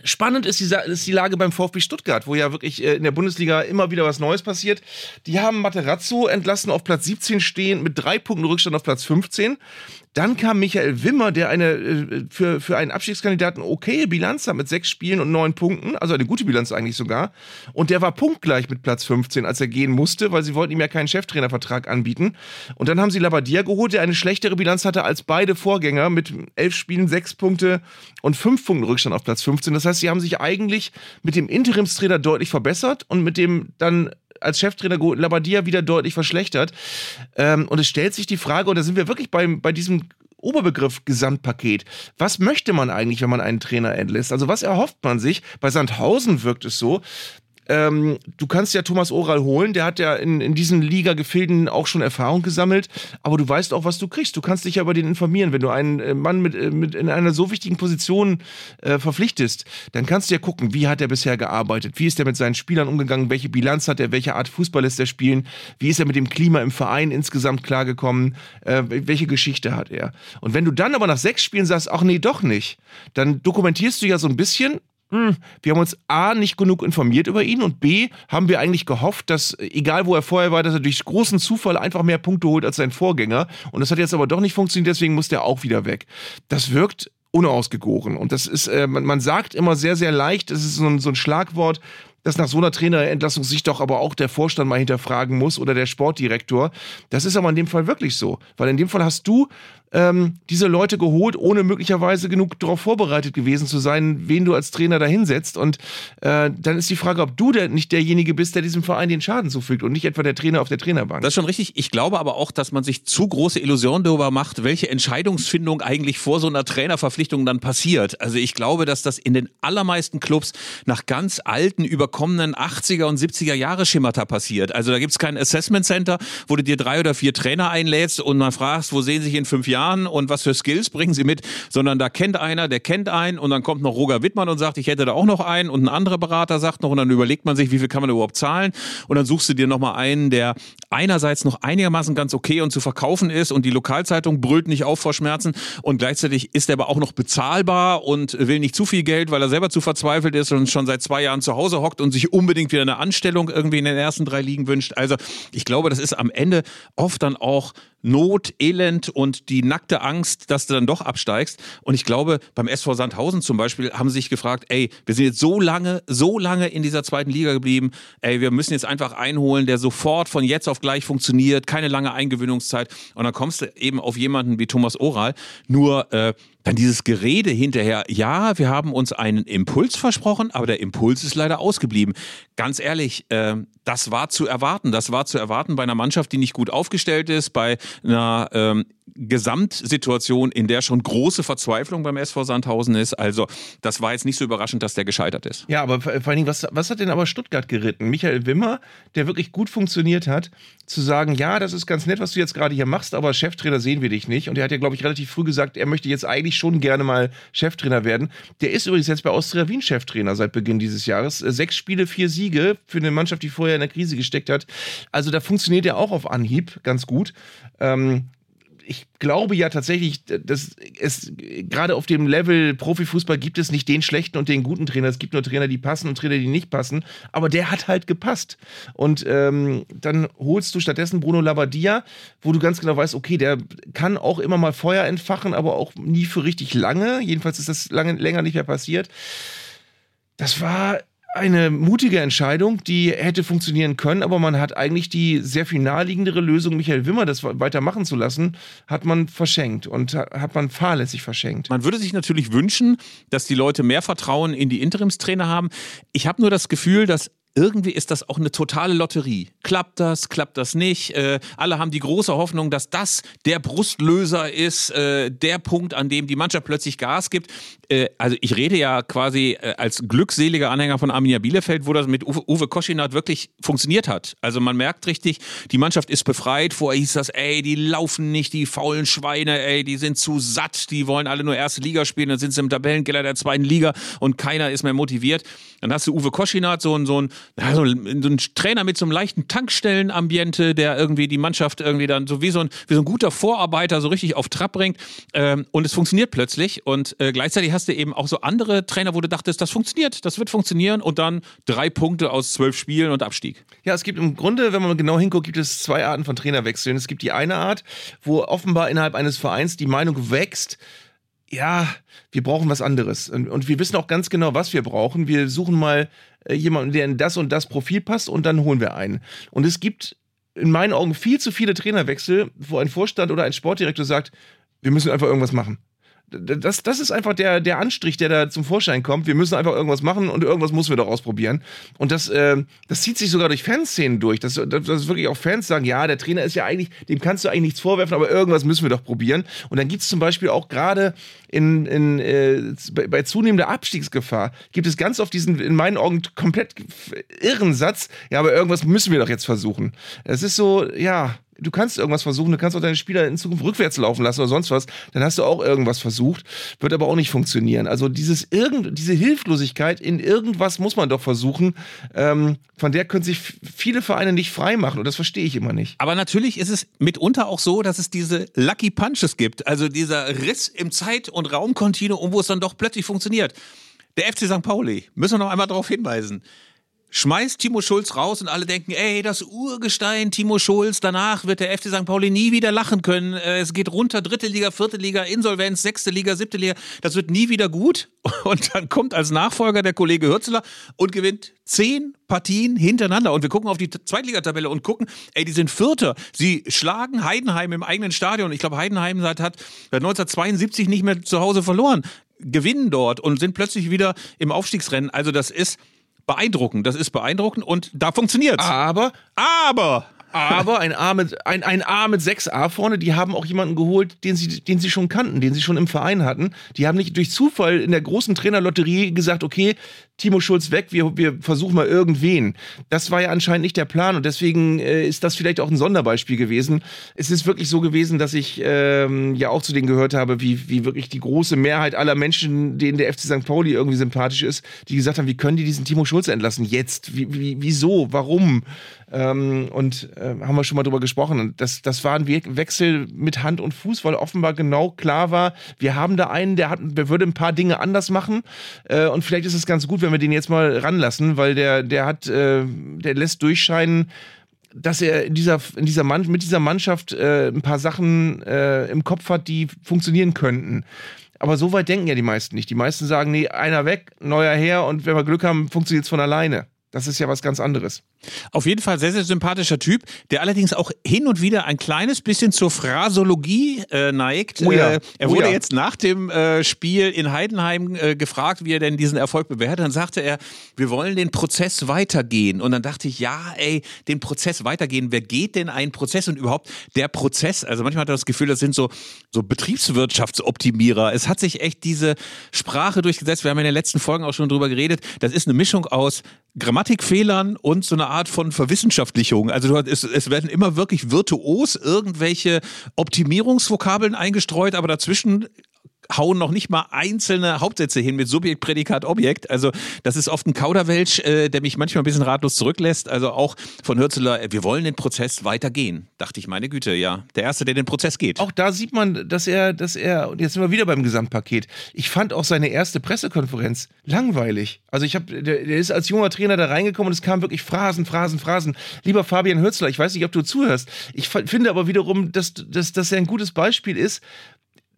Spannend ist die, ist die Lage beim VfB Stuttgart, wo ja wirklich äh, in der Bundesliga immer wieder was Neues passiert. Die haben Materazzo entlassen auf Platz 17 stehen mit drei Punkten Rückstand auf Platz 15. Dann kam Michael Wimmer, der eine äh, für, für einen Abstiegskandidaten okaye Bilanz hat mit sechs Spielen und neun Punkten, also eine gute Bilanz eigentlich sogar. Und der war punktgleich mit Platz 15, als er gehen musste, weil sie wollten ihm ja keinen Cheftrainervertrag anbieten. Und dann haben sie Labadia geholt, der eine schlechtere Bilanz hatte als beide Vorgänger mit elf Spielen, sechs Punkte und fünf Punkten Rückstand auf Platz 15. Das heißt, sie haben sich eigentlich mit dem Interimstrainer deutlich verbessert und mit dem dann als Cheftrainer Labadia wieder deutlich verschlechtert. Ähm, und es stellt sich die Frage, und da sind wir wirklich bei, bei diesem Oberbegriff Gesamtpaket. Was möchte man eigentlich, wenn man einen Trainer entlässt? Also was erhofft man sich? Bei Sandhausen wirkt es so, ähm, du kannst ja Thomas Oral holen, der hat ja in, in diesen Liga-Gefilden auch schon Erfahrung gesammelt, aber du weißt auch, was du kriegst. Du kannst dich ja über den informieren. Wenn du einen äh, Mann mit, äh, mit in einer so wichtigen Position äh, verpflichtest, dann kannst du ja gucken, wie hat er bisher gearbeitet, wie ist er mit seinen Spielern umgegangen, welche Bilanz hat er, welche Art Fußball lässt er spielen, wie ist er mit dem Klima im Verein insgesamt klargekommen, äh, welche Geschichte hat er. Und wenn du dann aber nach sechs Spielen sagst, ach nee, doch nicht, dann dokumentierst du ja so ein bisschen, hm, wir haben uns A, nicht genug informiert über ihn und B, haben wir eigentlich gehofft, dass, egal wo er vorher war, dass er durch großen Zufall einfach mehr Punkte holt als sein Vorgänger. Und das hat jetzt aber doch nicht funktioniert, deswegen muss der auch wieder weg. Das wirkt unausgegoren. Und das ist, äh, man, man sagt immer sehr, sehr leicht, das ist so ein, so ein Schlagwort, dass nach so einer Trainerentlassung sich doch aber auch der Vorstand mal hinterfragen muss oder der Sportdirektor. Das ist aber in dem Fall wirklich so. Weil in dem Fall hast du ähm, diese Leute geholt, ohne möglicherweise genug darauf vorbereitet gewesen zu sein, wen du als Trainer da hinsetzt. Und äh, dann ist die Frage, ob du der, nicht derjenige bist, der diesem Verein den Schaden zufügt und nicht etwa der Trainer auf der Trainerbank.
Das ist schon richtig. Ich glaube aber auch, dass man sich zu große Illusionen darüber macht, welche Entscheidungsfindung eigentlich vor so einer Trainerverpflichtung dann passiert. Also ich glaube, dass das in den allermeisten Clubs nach ganz alten, überkommenen 80er und 70er Jahre Schemata passiert. Also da gibt es kein Assessment Center, wo du dir drei oder vier Trainer einlädst und dann fragst, wo sehen sich in fünf Jahren Jahren und was für Skills bringen sie mit, sondern da kennt einer, der kennt einen und dann kommt noch Roger Wittmann und sagt, ich hätte da auch noch einen und ein anderer Berater sagt noch und dann überlegt man sich, wie viel kann man überhaupt zahlen und dann suchst du dir nochmal einen, der einerseits noch einigermaßen ganz okay und zu verkaufen ist und die Lokalzeitung brüllt nicht auf vor Schmerzen und gleichzeitig ist er aber auch noch bezahlbar und will nicht zu viel Geld, weil er selber zu verzweifelt ist und schon seit zwei Jahren zu Hause hockt und sich unbedingt wieder eine Anstellung irgendwie in den ersten drei Ligen wünscht. Also ich glaube, das ist am Ende oft dann auch Not, Elend und die nackte Angst, dass du dann doch absteigst. Und ich glaube, beim SV Sandhausen zum Beispiel haben sie sich gefragt, ey, wir sind jetzt so lange, so lange in dieser zweiten Liga geblieben, ey, wir müssen jetzt einfach einholen, der sofort von jetzt auf gleich funktioniert, keine lange Eingewöhnungszeit. Und dann kommst du eben auf jemanden wie Thomas Oral. Nur äh, dann dieses Gerede hinterher, ja, wir haben uns einen Impuls versprochen, aber der Impuls ist leider ausgeblieben. Ganz ehrlich, äh, das war zu erwarten. Das war zu erwarten bei einer Mannschaft, die nicht gut aufgestellt ist, bei einer ähm, Gesamtsituation, in der schon große Verzweiflung beim SV Sandhausen ist. Also, das war jetzt nicht so überraschend, dass der gescheitert ist.
Ja, aber vor allen Dingen, was, was hat denn aber Stuttgart geritten? Michael Wimmer, der wirklich gut funktioniert hat, zu sagen, ja, das ist ganz nett, was du jetzt gerade hier machst, aber Cheftrainer sehen wir dich nicht. Und er hat ja, glaube ich, relativ früh gesagt, er möchte jetzt eigentlich schon gerne mal Cheftrainer werden. Der ist übrigens jetzt bei Austria Wien Cheftrainer seit Beginn dieses Jahres. Sechs Spiele, vier Siege für eine Mannschaft, die vorher in der Krise gesteckt hat. Also da funktioniert er auch auf Anhieb ganz gut. Ähm, ich glaube ja tatsächlich, dass es gerade auf dem Level Profifußball gibt es nicht den schlechten und den guten Trainer. Es gibt nur Trainer, die passen und Trainer, die nicht passen. Aber der hat halt gepasst. Und ähm, dann holst du stattdessen Bruno Labbadia, wo du ganz genau weißt, okay, der kann auch immer mal Feuer entfachen, aber auch nie für richtig lange. Jedenfalls ist das lange, länger nicht mehr passiert. Das war eine mutige Entscheidung, die hätte funktionieren können, aber man hat eigentlich die sehr viel naheliegendere Lösung, Michael Wimmer das weitermachen zu lassen, hat man verschenkt und hat man fahrlässig verschenkt.
Man würde sich natürlich wünschen, dass die Leute mehr Vertrauen in die Interimstrainer haben. Ich habe nur das Gefühl, dass irgendwie ist das auch eine totale Lotterie. Klappt das, klappt das nicht? Äh, alle haben die große Hoffnung, dass das der Brustlöser ist, äh, der Punkt, an dem die Mannschaft plötzlich Gas gibt. Äh, also ich rede ja quasi äh, als glückseliger Anhänger von Arminia Bielefeld, wo das mit Uwe, Uwe Koschinat wirklich funktioniert hat. Also man merkt richtig, die Mannschaft ist befreit. Vorher hieß das, ey, die laufen nicht, die faulen Schweine, ey, die sind zu satt, die wollen alle nur erste Liga spielen, dann sind sie im Tabellenkeller der zweiten Liga und keiner ist mehr motiviert. Dann hast du Uwe Koschinat, so ein, so ein ja, so ein Trainer mit so einem leichten Tankstellenambiente, der irgendwie die Mannschaft irgendwie dann so wie so ein, wie so ein guter Vorarbeiter so richtig auf Trab bringt. Ähm, und es funktioniert plötzlich. Und äh, gleichzeitig hast du eben auch so andere Trainer, wo du dachtest, das funktioniert, das wird funktionieren. Und dann drei Punkte aus zwölf Spielen und Abstieg.
Ja, es gibt im Grunde, wenn man genau hinguckt, gibt es zwei Arten von Trainerwechseln. Es gibt die eine Art, wo offenbar innerhalb eines Vereins die Meinung wächst, ja, wir brauchen was anderes. Und, wir wissen auch ganz genau, was wir brauchen. Wir suchen mal äh, jemanden, der in das und das Profil passt und dann holen wir einen. Und es gibt in meinen Augen viel zu viele Trainerwechsel, wo ein Vorstand oder ein Sportdirektor sagt, wir müssen einfach irgendwas machen Das, das ist einfach der, der Anstrich, der da zum Vorschein kommt. Wir müssen einfach irgendwas machen und irgendwas müssen wir doch ausprobieren. Und das, äh, das zieht sich sogar durch Fanszenen durch. Dass, dass, dass wirklich auch Fans sagen, ja, der Trainer ist ja eigentlich, dem kannst du eigentlich nichts vorwerfen, aber irgendwas müssen wir doch probieren. Und dann gibt es zum Beispiel auch gerade in, in, äh, bei, bei zunehmender Abstiegsgefahr, gibt es ganz oft diesen, in meinen Augen, komplett irren Satz, ja, aber irgendwas müssen wir doch jetzt versuchen. Es ist so, ja, du kannst irgendwas versuchen, du kannst auch deine Spieler in Zukunft rückwärts laufen lassen oder sonst was, dann hast du auch irgendwas versucht, wird aber auch nicht funktionieren. Also dieses irgend, diese Hilflosigkeit in irgendwas muss man doch versuchen, ähm, von der können sich viele Vereine nicht freimachen und das verstehe ich immer nicht.
Aber natürlich ist es mitunter auch so, dass es diese Lucky Punches gibt, also dieser Riss im Zeit- und Raumkontinuum, wo es dann doch plötzlich funktioniert. Der FC St. Pauli, müssen wir noch einmal darauf hinweisen schmeißt Timo Schulz raus und alle denken, ey, das Urgestein Timo Schulz, danach wird der FC St. Pauli nie wieder lachen können. Äh, es geht runter, dritte Liga, vierte Liga, Insolvenz, sechste Liga, siebte Liga. Das wird nie wieder gut. <laughs> Und dann kommt als Nachfolger der Kollege Hürzeler und gewinnt zehn Partien hintereinander. Und wir gucken auf die Zweitligatabelle und gucken, ey, die sind Vierter. Sie schlagen Heidenheim im eigenen Stadion. Ich glaube, Heidenheim hat 1972 nicht mehr zu Hause verloren. Gewinnen dort und sind plötzlich wieder im Aufstiegsrennen. Also das ist beeindruckend. Das ist beeindruckend und da funktioniert
Aber,
aber
aber ein A mit, ein, ein A mit 6a vorne, die haben auch jemanden geholt, den sie, den sie schon kannten, den sie schon im Verein hatten. Die haben nicht durch Zufall in der großen Trainerlotterie gesagt, okay, Timo Schulz weg, wir, wir versuchen mal irgendwen. Das war ja anscheinend nicht der Plan und deswegen äh, ist das vielleicht auch ein Sonderbeispiel gewesen. Es ist wirklich so gewesen, dass ich ähm, ja auch zu denen gehört habe, wie, wie wirklich die große Mehrheit aller Menschen, denen der FC St. Pauli irgendwie sympathisch ist, die gesagt haben, wie können die diesen Timo Schulz entlassen? Jetzt? Wie, wie, wieso? Warum? Ähm, und äh, haben wir schon mal drüber gesprochen. Das, das war ein We Wechsel mit Hand und Fuß, weil offenbar genau klar war, wir haben da einen, der, hat, der würde ein paar Dinge anders machen. Äh, und vielleicht ist es ganz gut, wenn wir den jetzt mal ranlassen, weil der, der hat, äh, der lässt durchscheinen, dass er in dieser, in dieser Mann, mit dieser Mannschaft äh, ein paar Sachen äh, im Kopf hat, die funktionieren könnten. Aber so weit denken ja die meisten nicht. Die meisten sagen, nee, einer weg, neuer her und wenn wir Glück haben, funktioniert es von alleine. Das ist ja was ganz anderes.
Auf jeden Fall sehr, sehr sympathischer Typ, der allerdings auch hin und wieder ein kleines bisschen zur Phrasologie äh, neigt.
Oh ja.
Äh, er
Oh
wurde
ja.
jetzt nach dem äh, Spiel in Heidenheim äh, gefragt, wie er denn diesen Erfolg bewertet. Dann sagte er, wir wollen den Prozess weitergehen. Und dann dachte ich, ja, ey, den Prozess weitergehen. Wer geht denn einen Prozess und überhaupt der Prozess? Also manchmal hat er das Gefühl, das sind so, so Betriebswirtschaftsoptimierer. Es hat sich echt diese Sprache durchgesetzt. Wir haben in den letzten Folgen auch schon drüber geredet. Das ist eine Mischung aus Grammatikfehlern und so eine Art von Verwissenschaftlichung. Also es, es werden immer wirklich virtuos irgendwelche Optimierungsvokabeln eingestreut, aber dazwischen hauen noch nicht mal einzelne Hauptsätze hin mit Subjekt, Prädikat, Objekt. Also das ist oft ein Kauderwelsch, äh, der mich manchmal ein bisschen ratlos zurücklässt. Also auch von Hürzeler, äh, wir wollen den Prozess weitergehen. Dachte ich, meine Güte, ja. Der Erste, der den Prozess geht.
Auch da sieht man, dass er, dass er, und jetzt sind wir wieder beim Gesamtpaket. Ich fand auch seine erste Pressekonferenz langweilig. Also ich habe, der, der ist als junger Trainer da reingekommen und es kam wirklich Phrasen, Phrasen, Phrasen. Lieber Fabian Hürzler, ich weiß nicht, ob du zuhörst. Ich finde aber wiederum, dass, dass, dass er ein gutes Beispiel ist,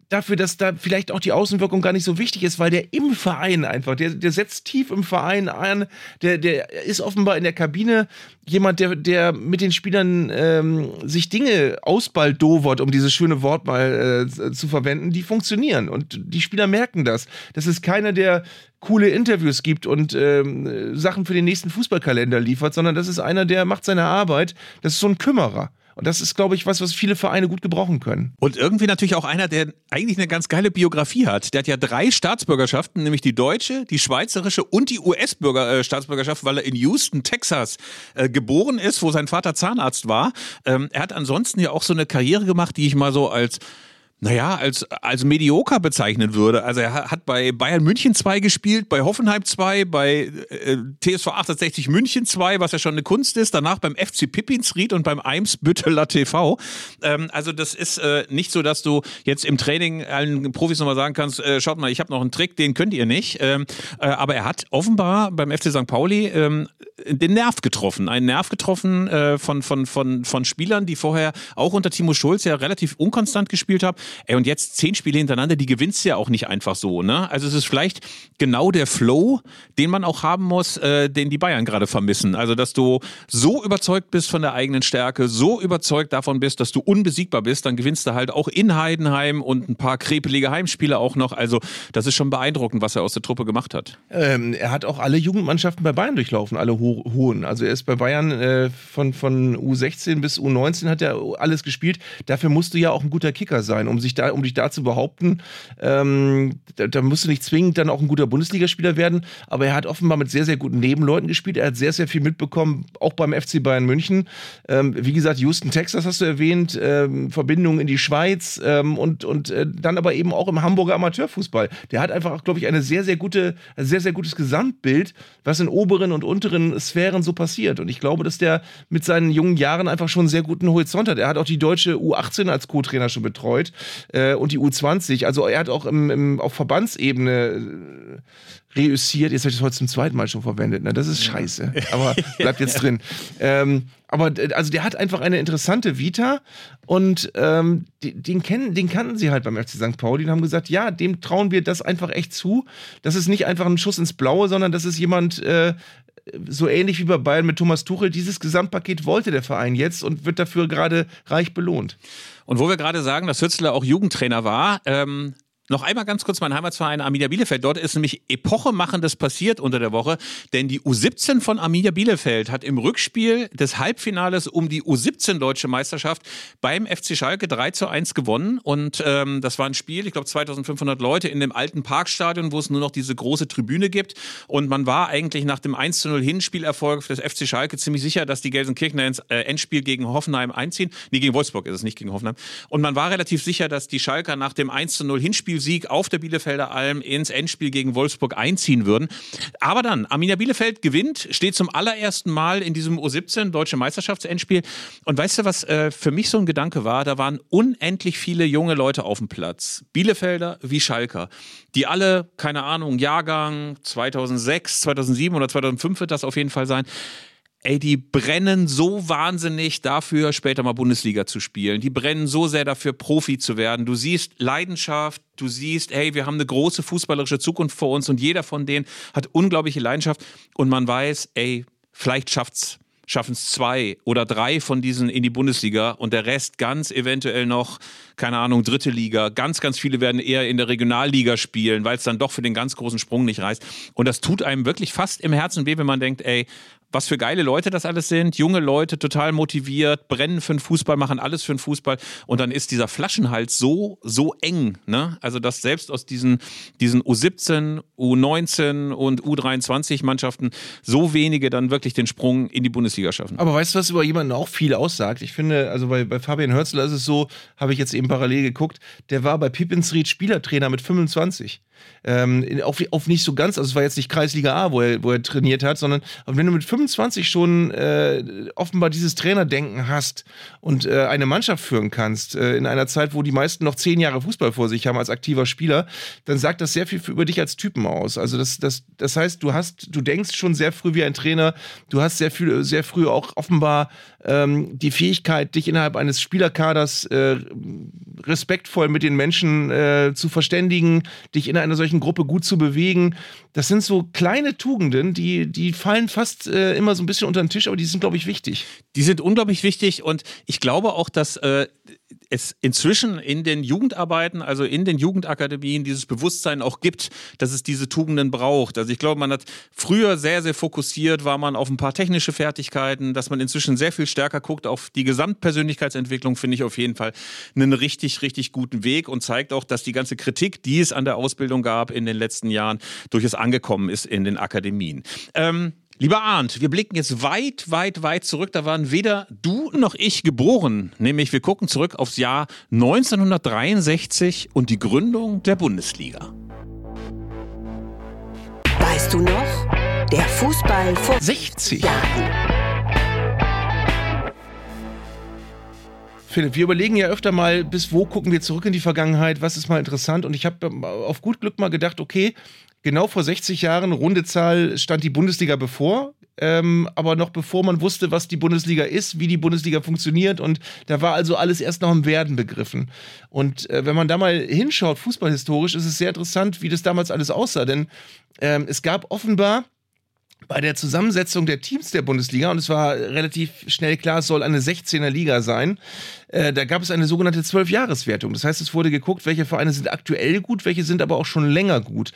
dafür, dass da vielleicht auch die Außenwirkung gar nicht so wichtig ist, weil der im Verein einfach, der, der setzt tief im Verein ein, der, der ist offenbar in der Kabine jemand, der, der mit den Spielern ähm, sich Dinge ausbaldowert, um dieses schöne Wort mal äh, zu verwenden, die funktionieren und die Spieler merken das. Das ist keiner, der coole Interviews gibt und ähm, Sachen für den nächsten Fußballkalender liefert, sondern das ist einer, der macht seine Arbeit. Das ist so ein Kümmerer. Und das ist, glaube ich, was, was viele Vereine gut gebrauchen können.
Und irgendwie natürlich auch einer, der eigentlich eine ganz geile Biografie hat. Der hat ja drei Staatsbürgerschaften, nämlich die deutsche, die schweizerische und die US-Staatsbürgerschaft, weil er in Houston, Texas äh, geboren ist, wo sein Vater Zahnarzt war. Ähm, er hat ansonsten ja auch so eine Karriere gemacht, die ich mal so als naja, als, als medioker bezeichnen würde. Also er hat bei Bayern München 2 gespielt, bei Hoffenheim 2, bei äh, TSV 68 München 2, was ja schon eine Kunst ist, danach beim FC Pippinsried und beim Eimsbütteler TV. Ähm, also das ist äh, nicht so, dass du jetzt im Training allen Profis nochmal sagen kannst, äh, schaut mal, ich habe noch einen Trick, den könnt ihr nicht. Ähm, äh, aber er hat offenbar beim FC St. Pauli ähm, den Nerv getroffen. Einen Nerv getroffen äh, von, von, von, von Spielern, die vorher auch unter Timo Schulz ja relativ unkonstant gespielt haben. Ey, und jetzt zehn Spiele hintereinander, die gewinnst du ja auch nicht einfach so. Ne? Also es ist vielleicht genau der Flow, den man auch haben muss, äh, den die Bayern gerade vermissen. Also dass du so überzeugt bist von der eigenen Stärke, so überzeugt davon bist, dass du unbesiegbar bist, dann gewinnst du halt auch in Heidenheim und ein paar krepelige Heimspiele auch noch. Also das ist schon beeindruckend, was er aus der Truppe gemacht hat.
Ähm, er hat auch alle Jugendmannschaften bei Bayern durchlaufen, alle ho hohen. Also er ist bei Bayern äh, von, von U16 bis U19 hat er alles gespielt. Dafür musst du ja auch ein guter Kicker sein, um sich da, um dich da zu behaupten. Ähm, da, da musst du nicht zwingend dann auch ein guter Bundesligaspieler werden, aber er hat offenbar mit sehr, sehr guten Nebenleuten gespielt. Er hat sehr, sehr viel mitbekommen, auch beim FC Bayern München. Ähm, wie gesagt, Houston, Texas hast du erwähnt, ähm, Verbindungen in die Schweiz ähm, und, und äh, dann aber eben auch im Hamburger Amateurfußball. Der hat einfach, glaube ich, eine sehr, sehr gute, sehr, sehr gutes Gesamtbild, was in oberen und unteren Sphären so passiert. Und ich glaube, dass der mit seinen jungen Jahren einfach schon einen sehr guten Horizont hat. Er hat auch die deutsche U18 als Co-Trainer schon betreut äh, und die U20. Also er hat auch im, im, auf Verbandsebene äh, reüssiert. Jetzt habe ich das heute zum zweiten Mal schon verwendet. Ne? Das ist scheiße. <laughs> Aber bleibt jetzt drin. Ähm, aber also der hat einfach eine interessante Vita und ähm, den, kennen, den kannten sie halt beim FC St. Pauli und haben gesagt, ja, dem trauen wir das einfach echt zu. Das ist nicht einfach ein Schuss ins Blaue, sondern das ist jemand, äh, so ähnlich wie bei Bayern mit Thomas Tuchel, dieses Gesamtpaket wollte der Verein jetzt und wird dafür gerade reich belohnt.
Und wo wir gerade sagen, dass Hützler auch Jugendtrainer war, ähm, noch einmal ganz kurz mein Heimatverein Arminia Bielefeld. Dort ist nämlich epochemachendes passiert unter der Woche, denn die U17 von Arminia Bielefeld hat im Rückspiel des Halbfinales um die U17 Deutsche Meisterschaft beim FC Schalke 3 zu 1 gewonnen. Und ähm, das war ein Spiel, ich glaube 2500 Leute in dem alten Parkstadion, wo es nur noch diese große Tribüne gibt. Und man war eigentlich nach dem 1 zu 0 Hinspielerfolg des FC Schalke ziemlich sicher, dass die Gelsenkirchener ins äh, Endspiel gegen Hoffenheim einziehen. Nee, gegen Wolfsburg ist es nicht gegen Hoffenheim. Und man war relativ sicher, dass die Schalker nach dem 1 zu 0 Hinspiel Heimspielsieg auf der Bielefelder Alm ins Endspiel gegen Wolfsburg einziehen würden. Aber dann, Arminia Bielefeld gewinnt, steht zum allerersten Mal in diesem U17 Deutsche Meisterschaftsendspiel. Und weißt du, was äh, für mich so ein Gedanke war? Da waren unendlich viele junge Leute auf dem Platz. Bielefelder wie Schalker. Die alle, keine Ahnung, Jahrgang 2006, 2007 oder 2005 wird das auf jeden Fall sein ey, die brennen so wahnsinnig dafür, später mal Bundesliga zu spielen. Die brennen so sehr dafür, Profi zu werden. Du siehst Leidenschaft, du siehst, hey, wir haben eine große fußballerische Zukunft vor uns und jeder von denen hat unglaubliche Leidenschaft und man weiß, ey, vielleicht schafft's schaffen es zwei oder drei von diesen in die Bundesliga und der Rest ganz eventuell noch, keine Ahnung, dritte Liga. Ganz, ganz viele werden eher in der Regionalliga spielen, weil es dann doch für den ganz großen Sprung nicht reißt. Und das tut einem wirklich fast im Herzen weh, wenn man denkt, ey, was für geile Leute das alles sind. Junge Leute, total motiviert, brennen für den Fußball, machen alles für den Fußball. Und dann ist dieser Flaschenhals so, so eng. Ne? Also, dass selbst aus diesen, diesen U17, U19 und U23 Mannschaften so wenige dann wirklich den Sprung in die Bundesliga schaffen.
Aber weißt du, was über jemanden auch viel aussagt? Ich finde, also bei, bei Fabian Hörzler ist es so, habe ich jetzt eben parallel geguckt, der war bei Pippensried Spielertrainer mit 25. Ähm, auf, auf, nicht so ganz, also es war jetzt nicht Kreisliga A, wo er, wo er trainiert hat, sondern wenn du mit 25 schon äh, offenbar dieses Trainerdenken hast und äh, eine Mannschaft führen kannst, äh, in einer Zeit, wo die meisten noch zehn Jahre Fußball vor sich haben als aktiver Spieler, dann sagt das sehr viel über dich als Typen aus. Also das, das, das heißt, du hast, du denkst schon sehr früh wie ein Trainer, du hast sehr, viel, sehr früh auch offenbar ähm, die Fähigkeit, dich innerhalb eines Spielerkaders äh, respektvoll mit den Menschen äh, zu verständigen, dich in einer solchen Gruppe gut zu bewegen. Das sind so kleine Tugenden, die, die fallen fast äh, immer so ein bisschen unter den Tisch, aber die sind, glaube ich, wichtig.
Die sind unglaublich wichtig und ich glaube auch, dass äh, es inzwischen in den Jugendarbeiten, also in den Jugendakademien, dieses Bewusstsein auch gibt, dass es diese Tugenden braucht. Also ich glaube, man hat früher sehr, sehr fokussiert, war man auf ein paar technische Fertigkeiten, dass man inzwischen sehr viel stärker guckt auf die Gesamtpersönlichkeitsentwicklung, finde ich auf jeden Fall einen richtig, richtig guten Weg und zeigt auch, dass die ganze Kritik, die es an der Ausbildung gab in den letzten Jahren, durchaus angekommen ist in den Akademien. Ähm, Lieber Arndt, wir blicken jetzt weit, weit, weit zurück. Da waren weder du noch ich geboren. Nämlich wir gucken zurück aufs Jahr 1963 und die Gründung der Bundesliga.
Weißt du noch? Der Fußball vor
60 Jahren. Philipp, wir überlegen ja öfter mal, bis wo gucken wir zurück in die Vergangenheit, was ist mal interessant. Und ich habe auf gut Glück mal gedacht, okay, genau vor 60 Jahren, runde Zahl, stand die Bundesliga bevor. ähm, aber noch bevor man wusste, was die Bundesliga ist, wie die Bundesliga funktioniert und da war also alles erst noch im Werden begriffen. Und äh, wenn man da mal hinschaut, fußballhistorisch, ist es sehr interessant, wie das damals alles aussah, denn ähm, es gab offenbar bei der Zusammensetzung der Teams der Bundesliga, und es war relativ schnell klar, es soll eine 16er Liga sein, äh, da gab es eine sogenannte Zwölfjahreswertung. Das heißt, es wurde geguckt, welche Vereine sind aktuell gut, welche sind aber auch schon länger gut.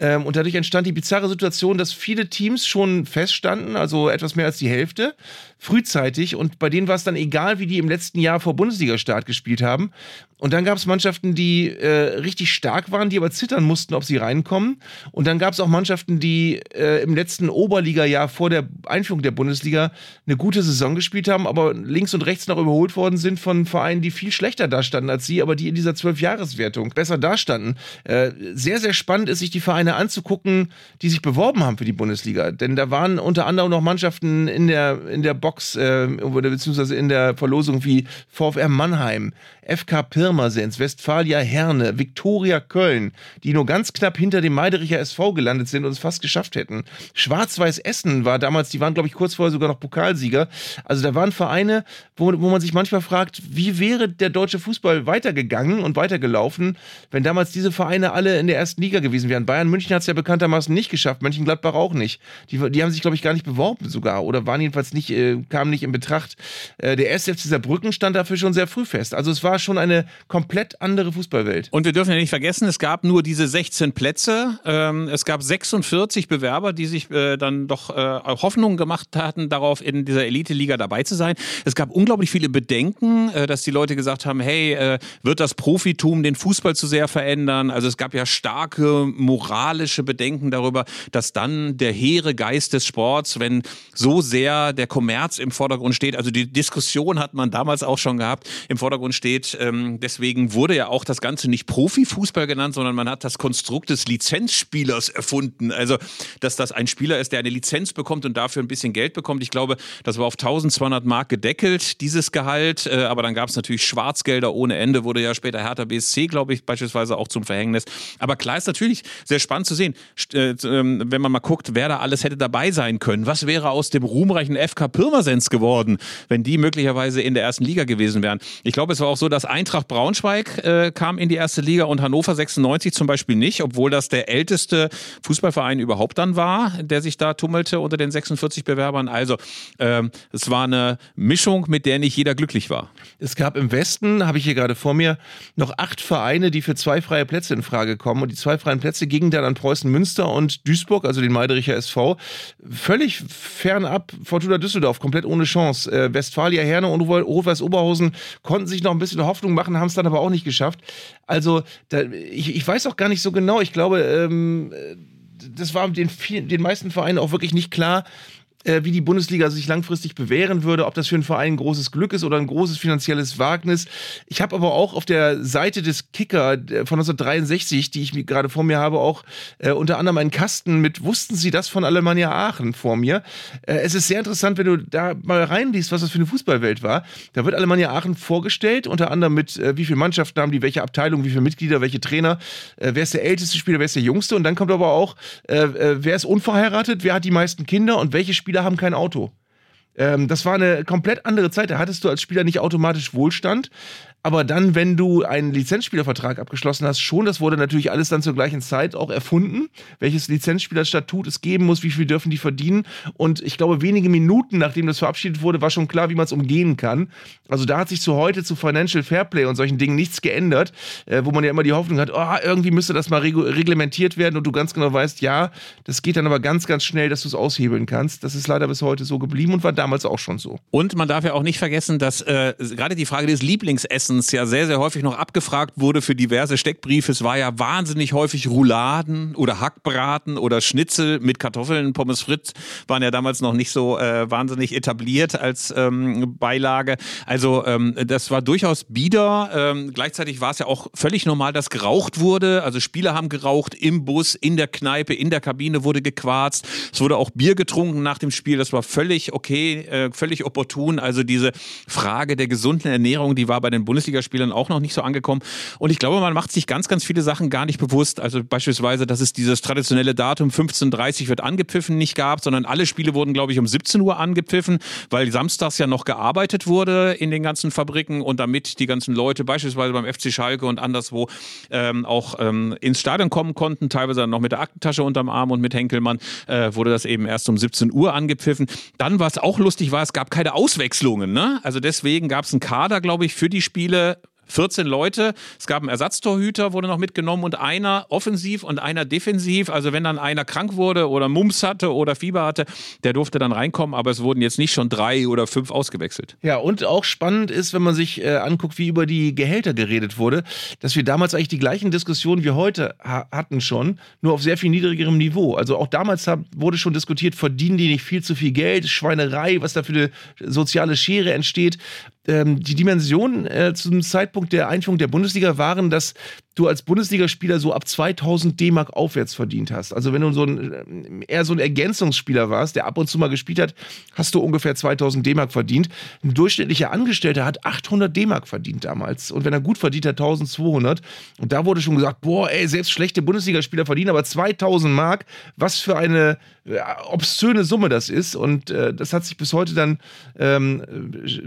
Ähm, und dadurch entstand die bizarre Situation, dass viele Teams schon feststanden, also etwas mehr als die Hälfte, frühzeitig. Und bei denen war es dann egal, wie die im letzten Jahr vor Bundesliga-Start gespielt haben. Und dann gab es Mannschaften, die äh, richtig stark waren, die aber zittern mussten, ob sie reinkommen. Und dann gab es auch Mannschaften, die äh, im letzten Oberliga-Jahr vor der Einführung der Bundesliga eine gute Saison gespielt haben, aber links und rechts noch überholt worden sind von Vereinen, die viel schlechter dastanden als sie, aber die in dieser Zwölfjahreswertung besser dastanden. Äh, sehr, sehr spannend ist, sich die Vereine anzugucken, die sich beworben haben für die Bundesliga. Denn da waren unter anderem noch Mannschaften in der, in der Box, äh, beziehungsweise in der Verlosung wie VfR Mannheim, FK Pirmasens, Westfalia Herne, Viktoria Köln, die nur ganz knapp hinter dem Meidericher SV gelandet sind und es fast geschafft hätten. Schwarz-Weiß Essen war damals, die waren, glaube ich, kurz vorher sogar noch Pokalsieger. Also da waren Vereine, wo, wo man sich manchmal fragt, wie wäre der deutsche Fußball weitergegangen und weitergelaufen, wenn damals diese Vereine alle in der ersten Liga gewesen wären. Bayern München hat es ja bekanntermaßen nicht geschafft, Mönchengladbach auch nicht. Die, die haben sich, glaube ich, gar nicht beworben sogar oder waren jedenfalls nicht, äh, kamen nicht in Betracht. Äh, der erste FC Saarbrücken stand dafür schon sehr früh fest. Also es war schon eine komplett andere Fußballwelt.
Und wir dürfen ja nicht vergessen, es gab nur diese 16 Plätze. Ähm, es gab 46 Bewerber, die sich äh, dann doch äh, Hoffnungen gemacht hatten, darauf in dieser Elite-Liga dabei zu sein. Es gab unglaublich viele Bedenken, äh, dass die Leute gesagt haben, hey, wird das Profitum den Fußball zu sehr verändern? Also es gab ja starke moralische Bedenken darüber, dass dann der hehre Geist des Sports, wenn so sehr der Kommerz im Vordergrund steht, also die Diskussion hat man damals auch schon gehabt, im Vordergrund steht, ähm, deswegen wurde ja auch das Ganze nicht Profifußball genannt, sondern man hat das Konstrukt des Lizenzspielers erfunden. Also, dass das ein Spieler ist, der eine Lizenz bekommt und dafür ein bisschen Geld bekommt. Ich glaube, das war auf 1200 Mark gedeckelt, dieses Gehalt. Äh, aber dann gab es natürlich Schwarzgelder ohne Ende, wurde ja später Hertha BSC, glaube ich, beispielsweise auch zum Verhängnis. Aber klar ist natürlich sehr spannend zu sehen, äh, ähm, wenn man mal guckt, wer da alles hätte dabei sein können. Was wäre aus dem ruhmreichen FK Pirmasens geworden, wenn die möglicherweise in der ersten Liga gewesen wären? Ich glaube, es war auch so, dass Eintracht Braunschweig äh, kam in die erste Liga und Hannover 96 zum Beispiel nicht, obwohl das der älteste Fußballverein überhaupt dann war, der sich da tummelte unter den 46 Bewerbern. Also ähm, es war eine Mischung, mit der nicht jeder glücklich war.
Es gab im Westen, habe ich hier gerade vor mir, noch acht Vereine, die für zwei freie Plätze in Frage kommen. Und die zwei freien Plätze gingen dann an Preußen Münster und Duisburg, also den Meidericher SV. Völlig fernab Fortuna Düsseldorf, komplett ohne Chance. Äh, Westfalia Herne und Rot-Weiß Oberhausen konnten sich noch ein bisschen Hoffnung machen, haben es dann aber auch nicht geschafft. Also, da, ich, ich weiß auch gar nicht so genau. Ich glaube, ähm, das war den, den meisten Vereinen auch wirklich nicht klar, wie die Bundesliga sich langfristig bewähren würde, ob das für einen Verein ein großes Glück ist oder ein großes finanzielles Wagnis. Ich habe aber auch auf der Seite des Kicker äh, von 1963, die ich gerade vor mir habe, auch äh, unter anderem einen Kasten mit Wussten Sie das von Alemannia Aachen vor mir. Äh, es ist sehr interessant, wenn du da mal reinliest, was das für eine Fußballwelt war. Da wird Alemannia Aachen vorgestellt, unter anderem mit, äh, wie viele Mannschaften haben die, welche Abteilung, wie viele Mitglieder, welche Trainer, äh, wer ist der älteste Spieler, wer ist der jüngste und dann kommt aber auch, wer ist unverheiratet, wer hat die meisten Kinder und welche Spieler haben kein Auto. Ähm, das war eine komplett andere Zeit. Da hattest du als Spieler nicht automatisch Wohlstand, aber dann, wenn du einen Lizenzspielervertrag abgeschlossen hast, schon, das wurde natürlich alles dann zur gleichen Zeit auch erfunden, welches Lizenzspielerstatut es geben muss, wie viel dürfen die verdienen. Und ich glaube, wenige Minuten nachdem das verabschiedet wurde, war schon klar, wie man es umgehen kann. Also da hat sich zu heute zu Financial Fairplay und solchen Dingen nichts geändert, äh, wo man ja immer die Hoffnung hat, oh, irgendwie müsste das mal reglementiert werden und du ganz genau weißt, ja, das geht dann aber ganz, ganz schnell, dass du es aushebeln kannst. Das ist leider bis heute so geblieben und war damals auch schon so.
Und man darf ja auch nicht vergessen, dass äh, gerade die Frage des Lieblingsessens Essens ja sehr, sehr häufig noch abgefragt wurde für diverse Steckbriefe. Es war ja wahnsinnig häufig Rouladen oder Hackbraten oder Schnitzel mit Kartoffeln. Pommes frites waren ja damals noch nicht so äh, wahnsinnig etabliert als ähm, Beilage. Also ähm, das war durchaus bieder. Ähm, gleichzeitig war es ja auch völlig normal, dass geraucht wurde. Also Spieler haben geraucht im Bus, in der Kneipe, in der Kabine wurde gequarzt. Es wurde auch Bier getrunken nach dem Spiel. Das war völlig okay. Äh, völlig opportun. Also diese Frage der gesunden Ernährung, die war bei den Bundesligaspielern auch noch nicht so angekommen. Und ich glaube, man macht sich ganz, ganz viele Sachen gar nicht bewusst. Also beispielsweise, dass es dieses traditionelle Datum 15.30 Uhr wird angepfiffen nicht gab, sondern alle Spiele wurden, glaube ich, um 17 Uhr angepfiffen, weil samstags ja noch gearbeitet wurde in den ganzen Fabriken und damit die ganzen Leute beispielsweise beim FC Schalke und anderswo ähm, auch ähm, ins Stadion kommen konnten, teilweise dann noch mit der Aktentasche unterm Arm und mit Henkelmann, äh, wurde das eben erst um 17 Uhr angepfiffen. Dann, was auch lustig war, es gab keine Auswechslungen. Ne? Also deswegen gab es einen Kader, glaube ich, für die Spiele 14 Leute. Es gab einen Ersatztorhüter, wurde noch mitgenommen und einer offensiv und einer defensiv. Also wenn dann einer krank wurde oder Mumps hatte oder Fieber hatte, der durfte dann reinkommen, aber es wurden jetzt nicht schon drei oder fünf ausgewechselt.
Ja, und auch spannend ist, wenn man sich äh, anguckt, wie über die Gehälter geredet wurde, dass wir damals eigentlich die gleichen Diskussionen wie heute ha hatten schon, nur auf sehr viel niedrigerem Niveau. Also auch damals hab, wurde schon diskutiert, verdienen die nicht viel zu viel Geld, Schweinerei, was da für eine soziale Schere entsteht ähm, die Dimensionen äh, zum Zeitpunkt der Einführung der Bundesliga waren, dass du als Bundesligaspieler so ab 2000 D-Mark aufwärts verdient hast. Also wenn du so ein, eher so ein Ergänzungsspieler warst, der ab und zu mal gespielt hat, hast du ungefähr 2000 D-Mark verdient. Ein durchschnittlicher Angestellter hat 800 D-Mark verdient damals. Und wenn er gut verdient hat, 1200. Und da wurde schon gesagt, boah, ey, selbst schlechte Bundesligaspieler verdienen aber 2000 Mark. Was für eine äh, obszöne Summe das ist. Und äh, das hat sich bis heute dann ähm,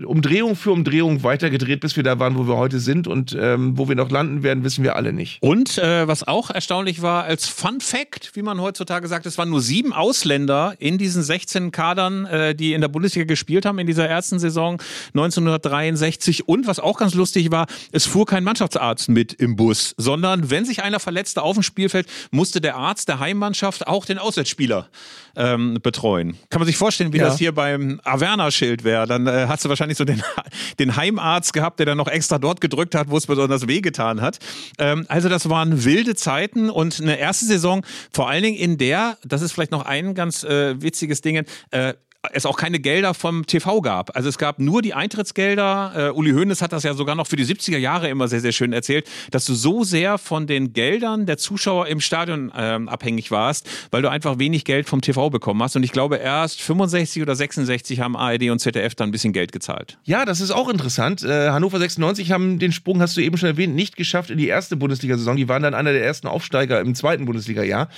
Umdrehung für Umdrehung weitergedreht, bis wir da waren, wo wir heute sind. Und ähm, wo wir noch landen werden, wissen wir alle alle nicht.
Und äh, was auch erstaunlich war, als Fun Fact, wie man heutzutage sagt, es waren nur sieben Ausländer in diesen 16 Kadern, äh, die in der Bundesliga gespielt haben in dieser ersten Saison 1963. Und was auch ganz lustig war, es fuhr kein Mannschaftsarzt mit im Bus, sondern wenn sich einer verletzte auf dem Spielfeld, musste der Arzt der Heimmannschaft auch den Auswärtsspieler ähm, betreuen. Kann man sich vorstellen, wie ja. das hier beim Averna-Schild wäre? Dann äh, hast du wahrscheinlich so den, <laughs> den Heimarzt gehabt, der dann noch extra dort gedrückt hat, wo es besonders wehgetan hat. Ähm, also das waren wilde Zeiten und eine erste Saison, vor allen Dingen in der, das ist vielleicht noch ein ganz äh, witziges Ding, äh, es auch keine Gelder vom TV gab. Also es gab nur die Eintrittsgelder. Uh, Uli Hoeneß hat das ja sogar noch für die 70er Jahre immer sehr, sehr schön erzählt, dass du so sehr von den Geldern der Zuschauer im Stadion ähm, abhängig warst, weil du einfach wenig Geld vom TV bekommen hast. Und ich glaube, erst 65 oder 66 haben ARD und ZDF dann ein bisschen Geld gezahlt.
Ja, das ist auch interessant. Äh, Hannover 96 haben den Sprung, hast du eben schon erwähnt, nicht geschafft in die erste Bundesliga-Saison. Die waren dann einer der ersten Aufsteiger im zweiten Bundesliga-Jahr.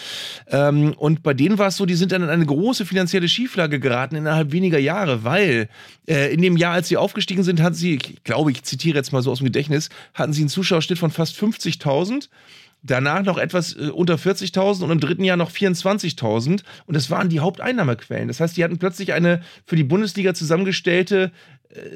Ähm, und bei denen war es so, die sind dann in eine große finanzielle Schieflage geraten Milliarden innerhalb weniger Jahre, weil äh, in dem Jahr, als sie aufgestiegen sind, hatten sie, ich glaube, ich zitiere jetzt mal so aus dem Gedächtnis, hatten sie einen Zuschauerschnitt von fast 50.000 danach noch etwas äh, unter 40.000 und im dritten Jahr noch 24.000. Und das waren die Haupteinnahmequellen. Das heißt, die hatten plötzlich eine für die Bundesliga zusammengestellte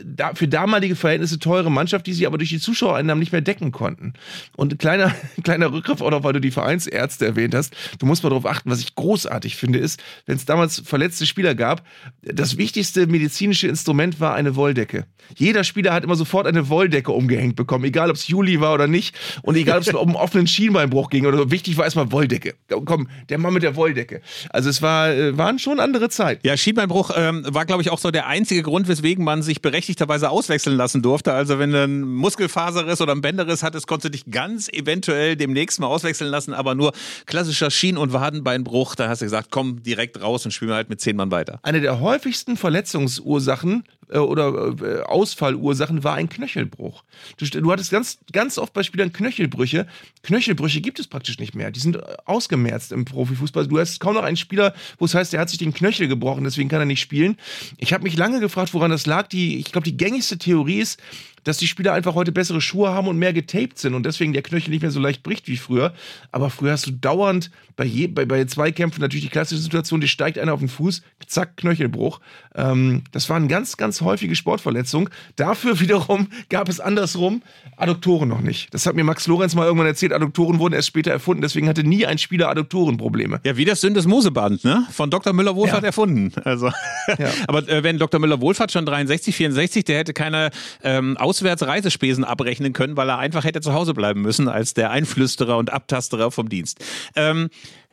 da, für damalige Verhältnisse teure Mannschaft, die sie aber durch die Zuschauereinnahmen nicht mehr decken konnten. Und kleiner, <laughs> kleiner Rückgriff auch noch, weil du die Vereinsärzte erwähnt hast. Du musst mal darauf achten, was ich großartig finde, ist, wenn es damals verletzte Spieler gab, das wichtigste medizinische Instrument war eine Wolldecke. Jeder Spieler hat immer sofort eine Wolldecke umgehängt bekommen, egal ob es Juli war oder nicht und egal ob es <laughs> um einen offenen Schienbeinbruch ging oder so. Wichtig war erstmal Wolldecke. Komm, der Mann mit der Wolldecke. Also es war, äh, waren schon andere Zeiten.
Ja, Schienbeinbruch ähm, war, glaube ich, auch so der einzige Grund, weswegen man sich berechtigterweise auswechseln lassen durfte. Also wenn du ein Muskelfaserriss oder ein Bänderriss hattest, konntest du dich ganz eventuell demnächst mal auswechseln lassen, aber nur klassischer Schien- und Wadenbeinbruch, da hast du gesagt, komm direkt raus und spielen wir halt mit zehn Mann weiter.
Eine der häufigsten Verletzungsursachen oder äh, Ausfallursachen war ein Knöchelbruch. Du, du, hattest ganz, ganz oft bei Spielern Knöchelbrüche. Knöchelbrüche gibt es praktisch nicht mehr. Die sind äh, ausgemerzt im Profifußball. Du hast kaum noch einen Spieler, wo es heißt, der hat sich den Knöchel gebrochen, deswegen kann er nicht spielen. Ich habe mich lange gefragt, woran das lag. Die, ich glaube, die gängigste Theorie ist, dass die Spieler einfach heute bessere Schuhe haben und mehr getaped sind und deswegen der Knöchel nicht mehr so leicht bricht wie früher. Aber früher hast du dauernd bei, je, bei, bei Zweikämpfen natürlich die klassische Situation, die steigt einer auf den Fuß, zack, Knöchelbruch. Ähm, das waren ganz, ganz häufige Sportverletzungen. Dafür <laughs> wiederum gab es andersrum Adduktoren noch nicht. Das hat mir Max Lorenz mal irgendwann erzählt. Adduktoren wurden erst später erfunden, deswegen hatte nie ein Spieler Adduktorenprobleme.
Ja, wie das Syndesmoseband, ne? Von Dr. Müller-Wohlfahrt ja. erfunden. Also. Ja. <laughs> Aber äh, wenn Dr. Müller-Wohlfahrt schon 63, 64, der hätte keine ähm, Auswärtsreisespesen abrechnen können, weil er einfach hätte zu Hause bleiben müssen als der Einflüsterer und Abtasterer vom Dienst. Ähm,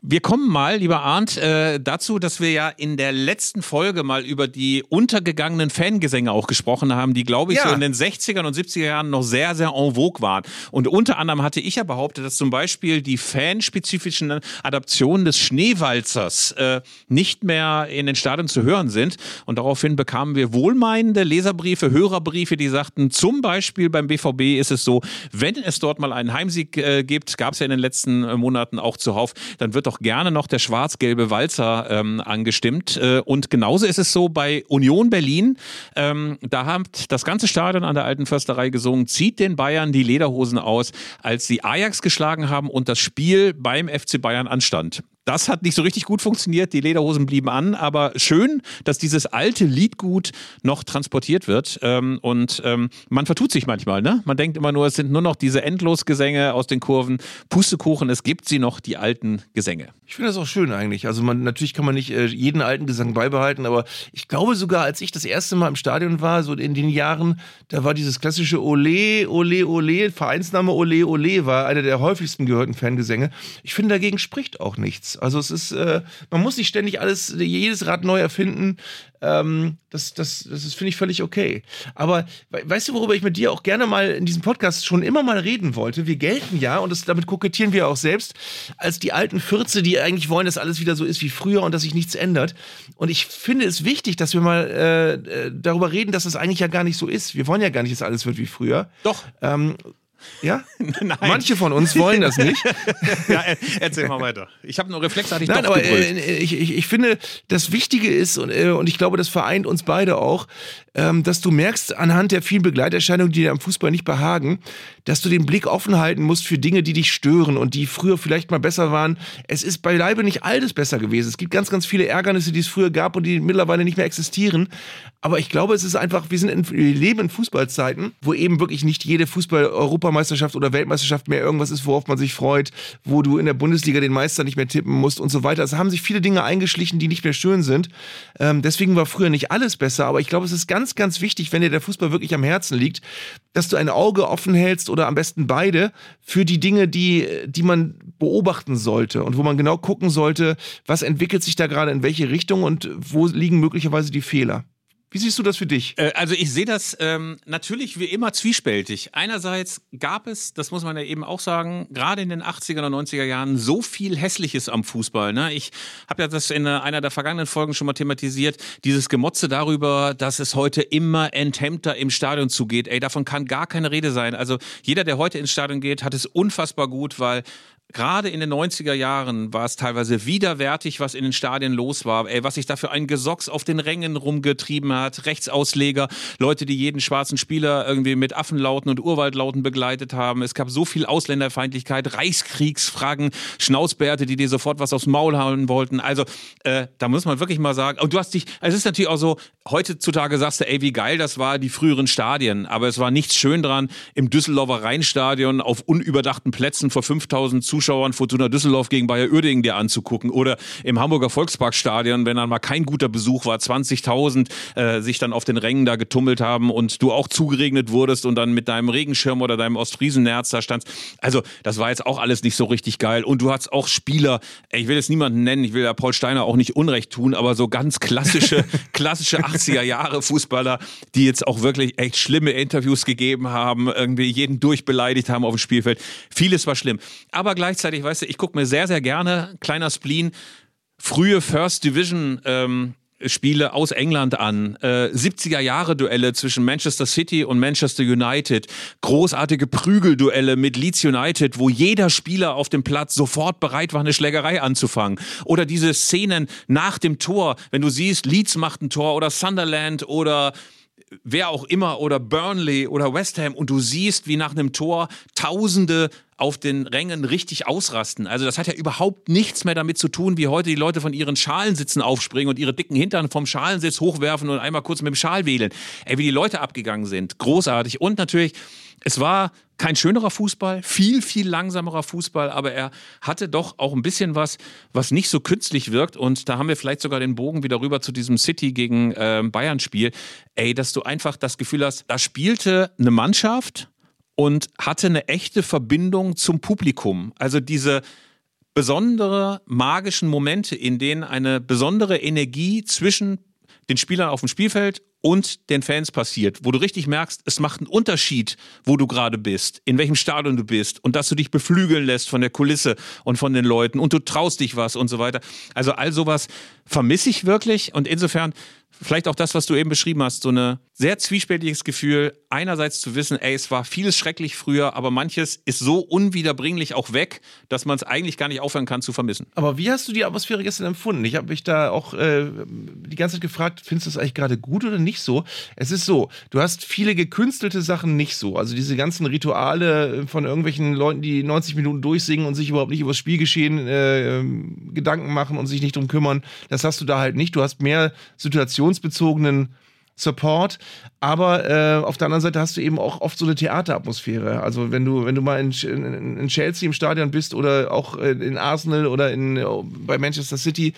Wir kommen mal, lieber Arndt, äh, dazu, dass wir ja in der letzten Folge mal über die untergegangenen Fangesänge auch gesprochen haben, die, glaube ich,
Ja.
so in den 60er und 70er Jahren noch sehr, sehr en vogue waren. Und unter anderem hatte ich ja behauptet, dass zum Beispiel die fanspezifischen Adaptionen des Schneewalzers äh, nicht mehr in den Stadien zu hören sind. Und daraufhin bekamen wir wohlmeinende Leserbriefe, Hörerbriefe, die sagten, zum Beispiel beim BVB ist es so, wenn es dort mal einen Heimsieg äh, gibt, gab es ja in den letzten äh, Monaten auch zuhauf, dann wird doch gerne noch der schwarz-gelbe Walzer ähm, angestimmt. Äh, und genauso ist es so bei Union Berlin. Ähm, da hat das ganze Stadion an der alten Försterei gesungen, zieht den Bayern die Lederhosen aus, als sie Ajax geschlagen haben und das Spiel beim FC Bayern anstand. Das hat nicht so richtig gut funktioniert, die Lederhosen blieben an, aber schön, dass dieses alte Liedgut noch transportiert wird. Ähm, und ähm, man vertut sich manchmal, ne? Man denkt immer nur, es sind nur noch diese Endlosgesänge aus den Kurven. Pustekuchen, es gibt sie noch, die alten Gesänge.
Ich finde das auch schön eigentlich. Also man natürlich kann man nicht äh, jeden alten Gesang beibehalten, aber ich glaube sogar, als ich das erste Mal im Stadion war, so in den Jahren, da war dieses klassische Ole, Ole, Ole, Vereinsname Ole, Ole war einer der häufigsten gehörten Fangesänge. Ich finde dagegen spricht auch nichts. Also es ist, äh, man muss nicht ständig alles, jedes Rad neu erfinden. Ähm, das, das, das ist, finde ich, völlig okay. Aber we weißt du, worüber ich mit dir auch gerne mal in diesem Podcast schon immer mal reden wollte? Wir gelten ja, und das, damit kokettieren wir auch selbst, als die alten Fürze, die eigentlich wollen, dass alles wieder so ist wie früher und dass sich nichts ändert. Und ich finde es wichtig, dass wir mal äh, äh, darüber reden, dass es eigentlich ja gar nicht so ist. Wir wollen ja gar nicht, dass alles wird wie früher.
Doch.
Ähm, ja? <laughs>
Nein.
Manche von uns wollen das nicht. <laughs>
ja, er- erzähl mal weiter. Ich habe nur reflexartig
Nein,
doch
aber
gebrüllt.
äh, ich, ich, ich finde, das Wichtige ist, und, äh, und ich glaube, das vereint uns beide auch, ähm, dass du merkst, anhand der vielen Begleiterscheinungen, die dir am Fußball nicht behagen, dass du den Blick offen halten musst für Dinge, die dich stören und die früher vielleicht mal besser waren. Es ist beileibe nicht alles besser gewesen. Es gibt ganz, ganz viele Ärgernisse, die es früher gab und die mittlerweile nicht mehr existieren. Aber ich glaube, es ist einfach, wir sind in, wir leben in Fußballzeiten, wo eben wirklich nicht jede Fußball-Europameisterschaft oder Weltmeisterschaft mehr irgendwas ist, worauf man sich freut, wo du in der Bundesliga den Meister nicht mehr tippen musst und so weiter. Es haben sich viele Dinge eingeschlichen, die nicht mehr schön sind. Ähm, deswegen war früher nicht alles besser. Aber ich glaube, es ist ganz, ganz wichtig, wenn dir der Fußball wirklich am Herzen liegt, dass du ein Auge offen hältst oder am besten beide für die Dinge, die, die man beobachten sollte und wo man genau gucken sollte, was entwickelt sich da gerade in welche Richtung und wo liegen möglicherweise die Fehler. Wie siehst du das für dich?
Äh, Also ich sehe das ähm, natürlich wie immer zwiespältig. Einerseits gab es, das muss man ja eben auch sagen, gerade in den 80er und 90er Jahren so viel Hässliches am Fußball. Ne? Ich habe ja das in einer der vergangenen Folgen schon mal thematisiert, dieses Gemotze darüber, dass es heute immer enthemmter im Stadion zugeht. Ey, davon kann gar keine Rede sein. Also jeder, der heute ins Stadion geht, hat es unfassbar gut, weil Gerade in den 90er Jahren war es teilweise widerwärtig, was in den Stadien los war. Ey, was sich da für ein Gesocks auf den Rängen rumgetrieben hat. Rechtsausleger, Leute, die jeden schwarzen Spieler irgendwie mit Affenlauten und Urwaldlauten begleitet haben. Es gab so viel Ausländerfeindlichkeit, Reichskriegsfragen, Schnauzbärte, die dir sofort was aufs Maul hauen wollten. Also, äh, da muss man wirklich mal sagen, und du hast dich, es ist natürlich auch so, heutzutage sagst du, ey, wie geil das war, die früheren Stadien. Aber es war nichts schön dran, im Düsseldorfer Rheinstadion auf unüberdachten Plätzen vor 5000 Zuschauern Fortuna Düsseldorf gegen Bayer Uerdingen dir anzugucken. Oder im Hamburger Volksparkstadion, wenn dann mal kein guter Besuch war, 20.000 äh, sich dann auf den Rängen da getummelt haben und du auch zugeregnet wurdest und dann mit deinem Regenschirm oder deinem Ostfriesennerz da standst. Also, das war jetzt auch alles nicht so richtig geil. Und du hattest auch Spieler, ich will jetzt niemanden nennen, ich will ja Paul Steiner auch nicht Unrecht tun, aber so ganz klassische, <laughs> klassische 80er Jahre Fußballer, die jetzt auch wirklich echt schlimme Interviews gegeben haben, irgendwie jeden durchbeleidigt haben auf dem Spielfeld. Vieles war schlimm. Aber gleichzeitig, weißt du, ich gucke mir sehr, sehr gerne, kleiner Spleen, frühe First Division ähm, Spiele aus England an. Äh, 70er Jahre Duelle zwischen Manchester City und Manchester United. Großartige Prügelduelle mit Leeds United, wo jeder Spieler auf dem Platz sofort bereit war, eine Schlägerei anzufangen. Oder diese Szenen nach dem Tor, wenn du siehst, Leeds macht ein Tor oder Sunderland oder wer auch immer oder Burnley oder West Ham und du siehst, wie nach einem Tor Tausende auf den Rängen richtig ausrasten. Also das hat ja überhaupt nichts mehr damit zu tun, wie heute die Leute von ihren Schalensitzen aufspringen und ihre dicken Hintern vom Schalensitz hochwerfen und einmal kurz mit dem Schal wedeln. Ey, wie die Leute abgegangen sind. Großartig. Und natürlich, es war kein schönerer Fußball, viel, viel langsamerer Fußball, aber er hatte doch auch ein bisschen was, was nicht so künstlich wirkt. Und da haben wir vielleicht sogar den Bogen wieder rüber zu diesem City gegen ähm, Bayern-Spiel. Ey, dass du einfach das Gefühl hast, da spielte eine Mannschaft und hatte eine echte Verbindung zum Publikum. Also diese besondere magischen Momente, in denen eine besondere Energie zwischen den Spielern auf dem Spielfeld und den Fans passiert, wo du richtig merkst, es macht einen Unterschied, wo du gerade bist, in welchem Stadion du bist und dass du dich beflügeln lässt von der Kulisse und von den Leuten und du traust dich was und so weiter. Also all sowas vermisse ich wirklich und insofern vielleicht auch das, was du eben beschrieben hast, so ein sehr zwiespältiges Gefühl, einerseits zu wissen, ey, es war vieles schrecklich früher, aber manches ist so unwiederbringlich auch weg, dass man es eigentlich gar nicht aufhören kann zu vermissen.
Aber wie hast du die Atmosphäre gestern empfunden? Ich habe mich da auch äh, die ganze Zeit gefragt, findest du das eigentlich gerade gut oder nicht so? Es ist so, du hast viele gekünstelte Sachen nicht so. Also diese ganzen Rituale von irgendwelchen Leuten, die 90 Minuten durchsingen und sich überhaupt nicht über das Spielgeschehen äh, ähm, Gedanken machen und sich nicht drum kümmern, das hast du da halt nicht. Du hast mehr situationsbezogenen Support, aber äh, auf der anderen Seite hast du eben auch oft so eine Theateratmosphäre. Also wenn du wenn du mal in, in, in Chelsea im Stadion bist oder auch in Arsenal oder in, bei Manchester City,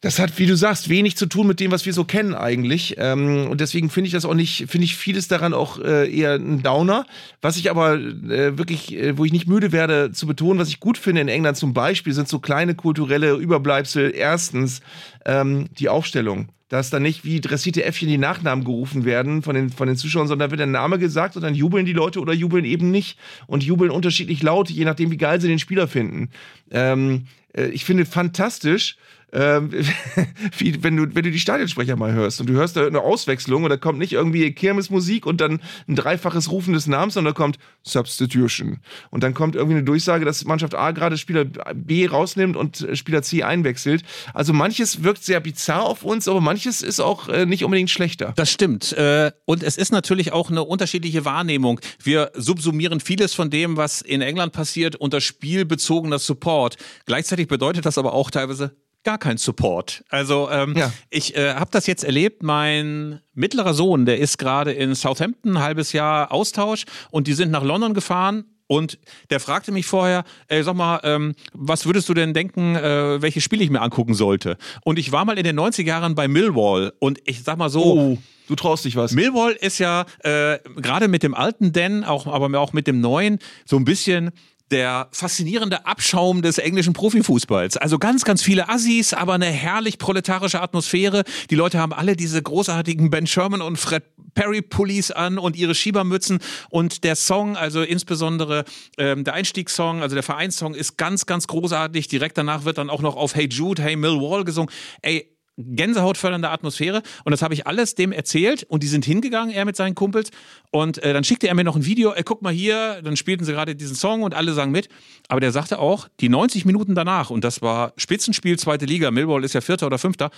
das hat, wie du sagst, wenig zu tun mit dem, was wir so kennen eigentlich. Ähm, und deswegen finde ich das auch nicht, finde ich vieles daran auch äh, eher ein Downer. Was ich aber äh, wirklich, äh, wo ich nicht müde werde zu betonen, was ich gut finde in England zum Beispiel, sind so kleine kulturelle Überbleibsel. Erstens ähm, die Aufstellung dass da nicht wie dressierte Äffchen die Nachnamen gerufen werden von den, von den Zuschauern, sondern da wird der Name gesagt und dann jubeln die Leute oder jubeln eben nicht und jubeln unterschiedlich laut, je nachdem, wie geil sie den Spieler finden. Ähm, äh, ich finde fantastisch, ähm, <laughs> wie, wenn, du, wenn du die Stadionsprecher mal hörst und du hörst da eine Auswechslung und da kommt nicht irgendwie Kirmesmusik und dann ein dreifaches Rufen des Namens, sondern da kommt Substitution. Und dann kommt irgendwie eine Durchsage, dass Mannschaft A gerade Spieler B rausnimmt und Spieler C einwechselt. Also manches wirkt sehr bizarr auf uns, aber manches ist auch äh, nicht unbedingt schlechter.
Das stimmt. Äh, und es ist natürlich auch eine unterschiedliche Wahrnehmung. Wir subsumieren vieles von dem, was in England passiert, unter spielbezogener Support. Gleichzeitig bedeutet das aber auch teilweise gar kein Support. Also ähm, ja. ich äh, habe das jetzt erlebt. Mein mittlerer Sohn, der ist gerade in Southampton, ein halbes Jahr Austausch und die sind nach London gefahren und der fragte mich vorher, ey, sag mal, ähm, was würdest du denn denken, äh, welche Spiele ich mir angucken sollte? Und ich war mal in den 90er Jahren bei Millwall und ich sag mal so.
Oh. Du traust dich was.
Millwall ist ja äh, gerade mit dem alten Den, auch, aber auch mit dem neuen, so ein bisschen der faszinierende Abschaum des englischen Profifußballs. Also ganz, ganz viele Assis, aber eine herrlich proletarische Atmosphäre. Die Leute haben alle diese großartigen Ben Sherman und Fred Perry Pullis an und ihre Schiebermützen. Und der Song, also insbesondere ähm, der Einstiegssong, also der Vereinssong, ist ganz, ganz großartig. Direkt danach wird dann auch noch auf Hey Jude, Hey Millwall gesungen. Ey, Gänsehautfördernde Atmosphäre. Und das habe ich alles dem erzählt und die sind hingegangen, er mit seinen Kumpels. Und äh, dann schickte er mir noch ein Video, ey, guck mal hier, dann spielten sie gerade diesen Song und alle sagen mit. Aber der sagte auch, die 90 Minuten danach, und das war Spitzenspiel, zweite Liga, Millwall ist ja Vierter oder Fünfter,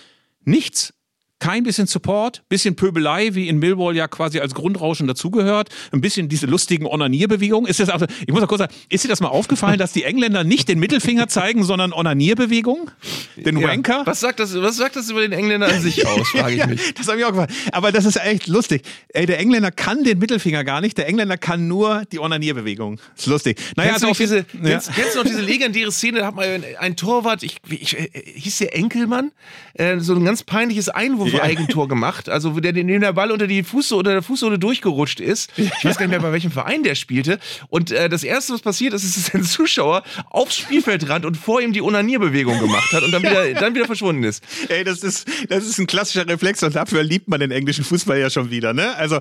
nichts kein bisschen Support, bisschen Pöbelei, wie in Millwall ja quasi als Grundrauschen dazugehört, ein bisschen diese lustigen Onanierbewegungen. Ist das also, ich muss mal kurz sagen, ist dir das mal aufgefallen, dass die Engländer nicht den Mittelfinger zeigen, sondern Onanierbewegungen? Den ja. Wanker?
Was sagt, das, was sagt das über den Engländer an sich aus, frage ich <laughs> mich.
das habe ich auch gefallen. Aber das ist echt lustig. Ey, der Engländer kann den Mittelfinger gar nicht, der Engländer kann nur die Onanierbewegungen. Das ist lustig.
Naja, kennst, du also diese, ja. kennst, kennst, du noch diese legendäre Szene, da hat mal ein Torwart, ich, ich, ich hieß der Enkelmann, äh, so ein ganz peinliches Einwurf Eigentor gemacht, also der dem der Ball unter die Fußsohle, unter der Fußsohle durchgerutscht ist. Ich weiß gar nicht mehr, bei welchem Verein der spielte. Und äh, das erste, was passiert ist, ist, dass ein Zuschauer aufs Spielfeld rannt und vor ihm die Onanierbewegung gemacht hat und dann wieder, dann wieder verschwunden ist.
Ey, das ist, das ist ein klassischer Reflex und dafür liebt man den englischen Fußball ja schon wieder, ne? Also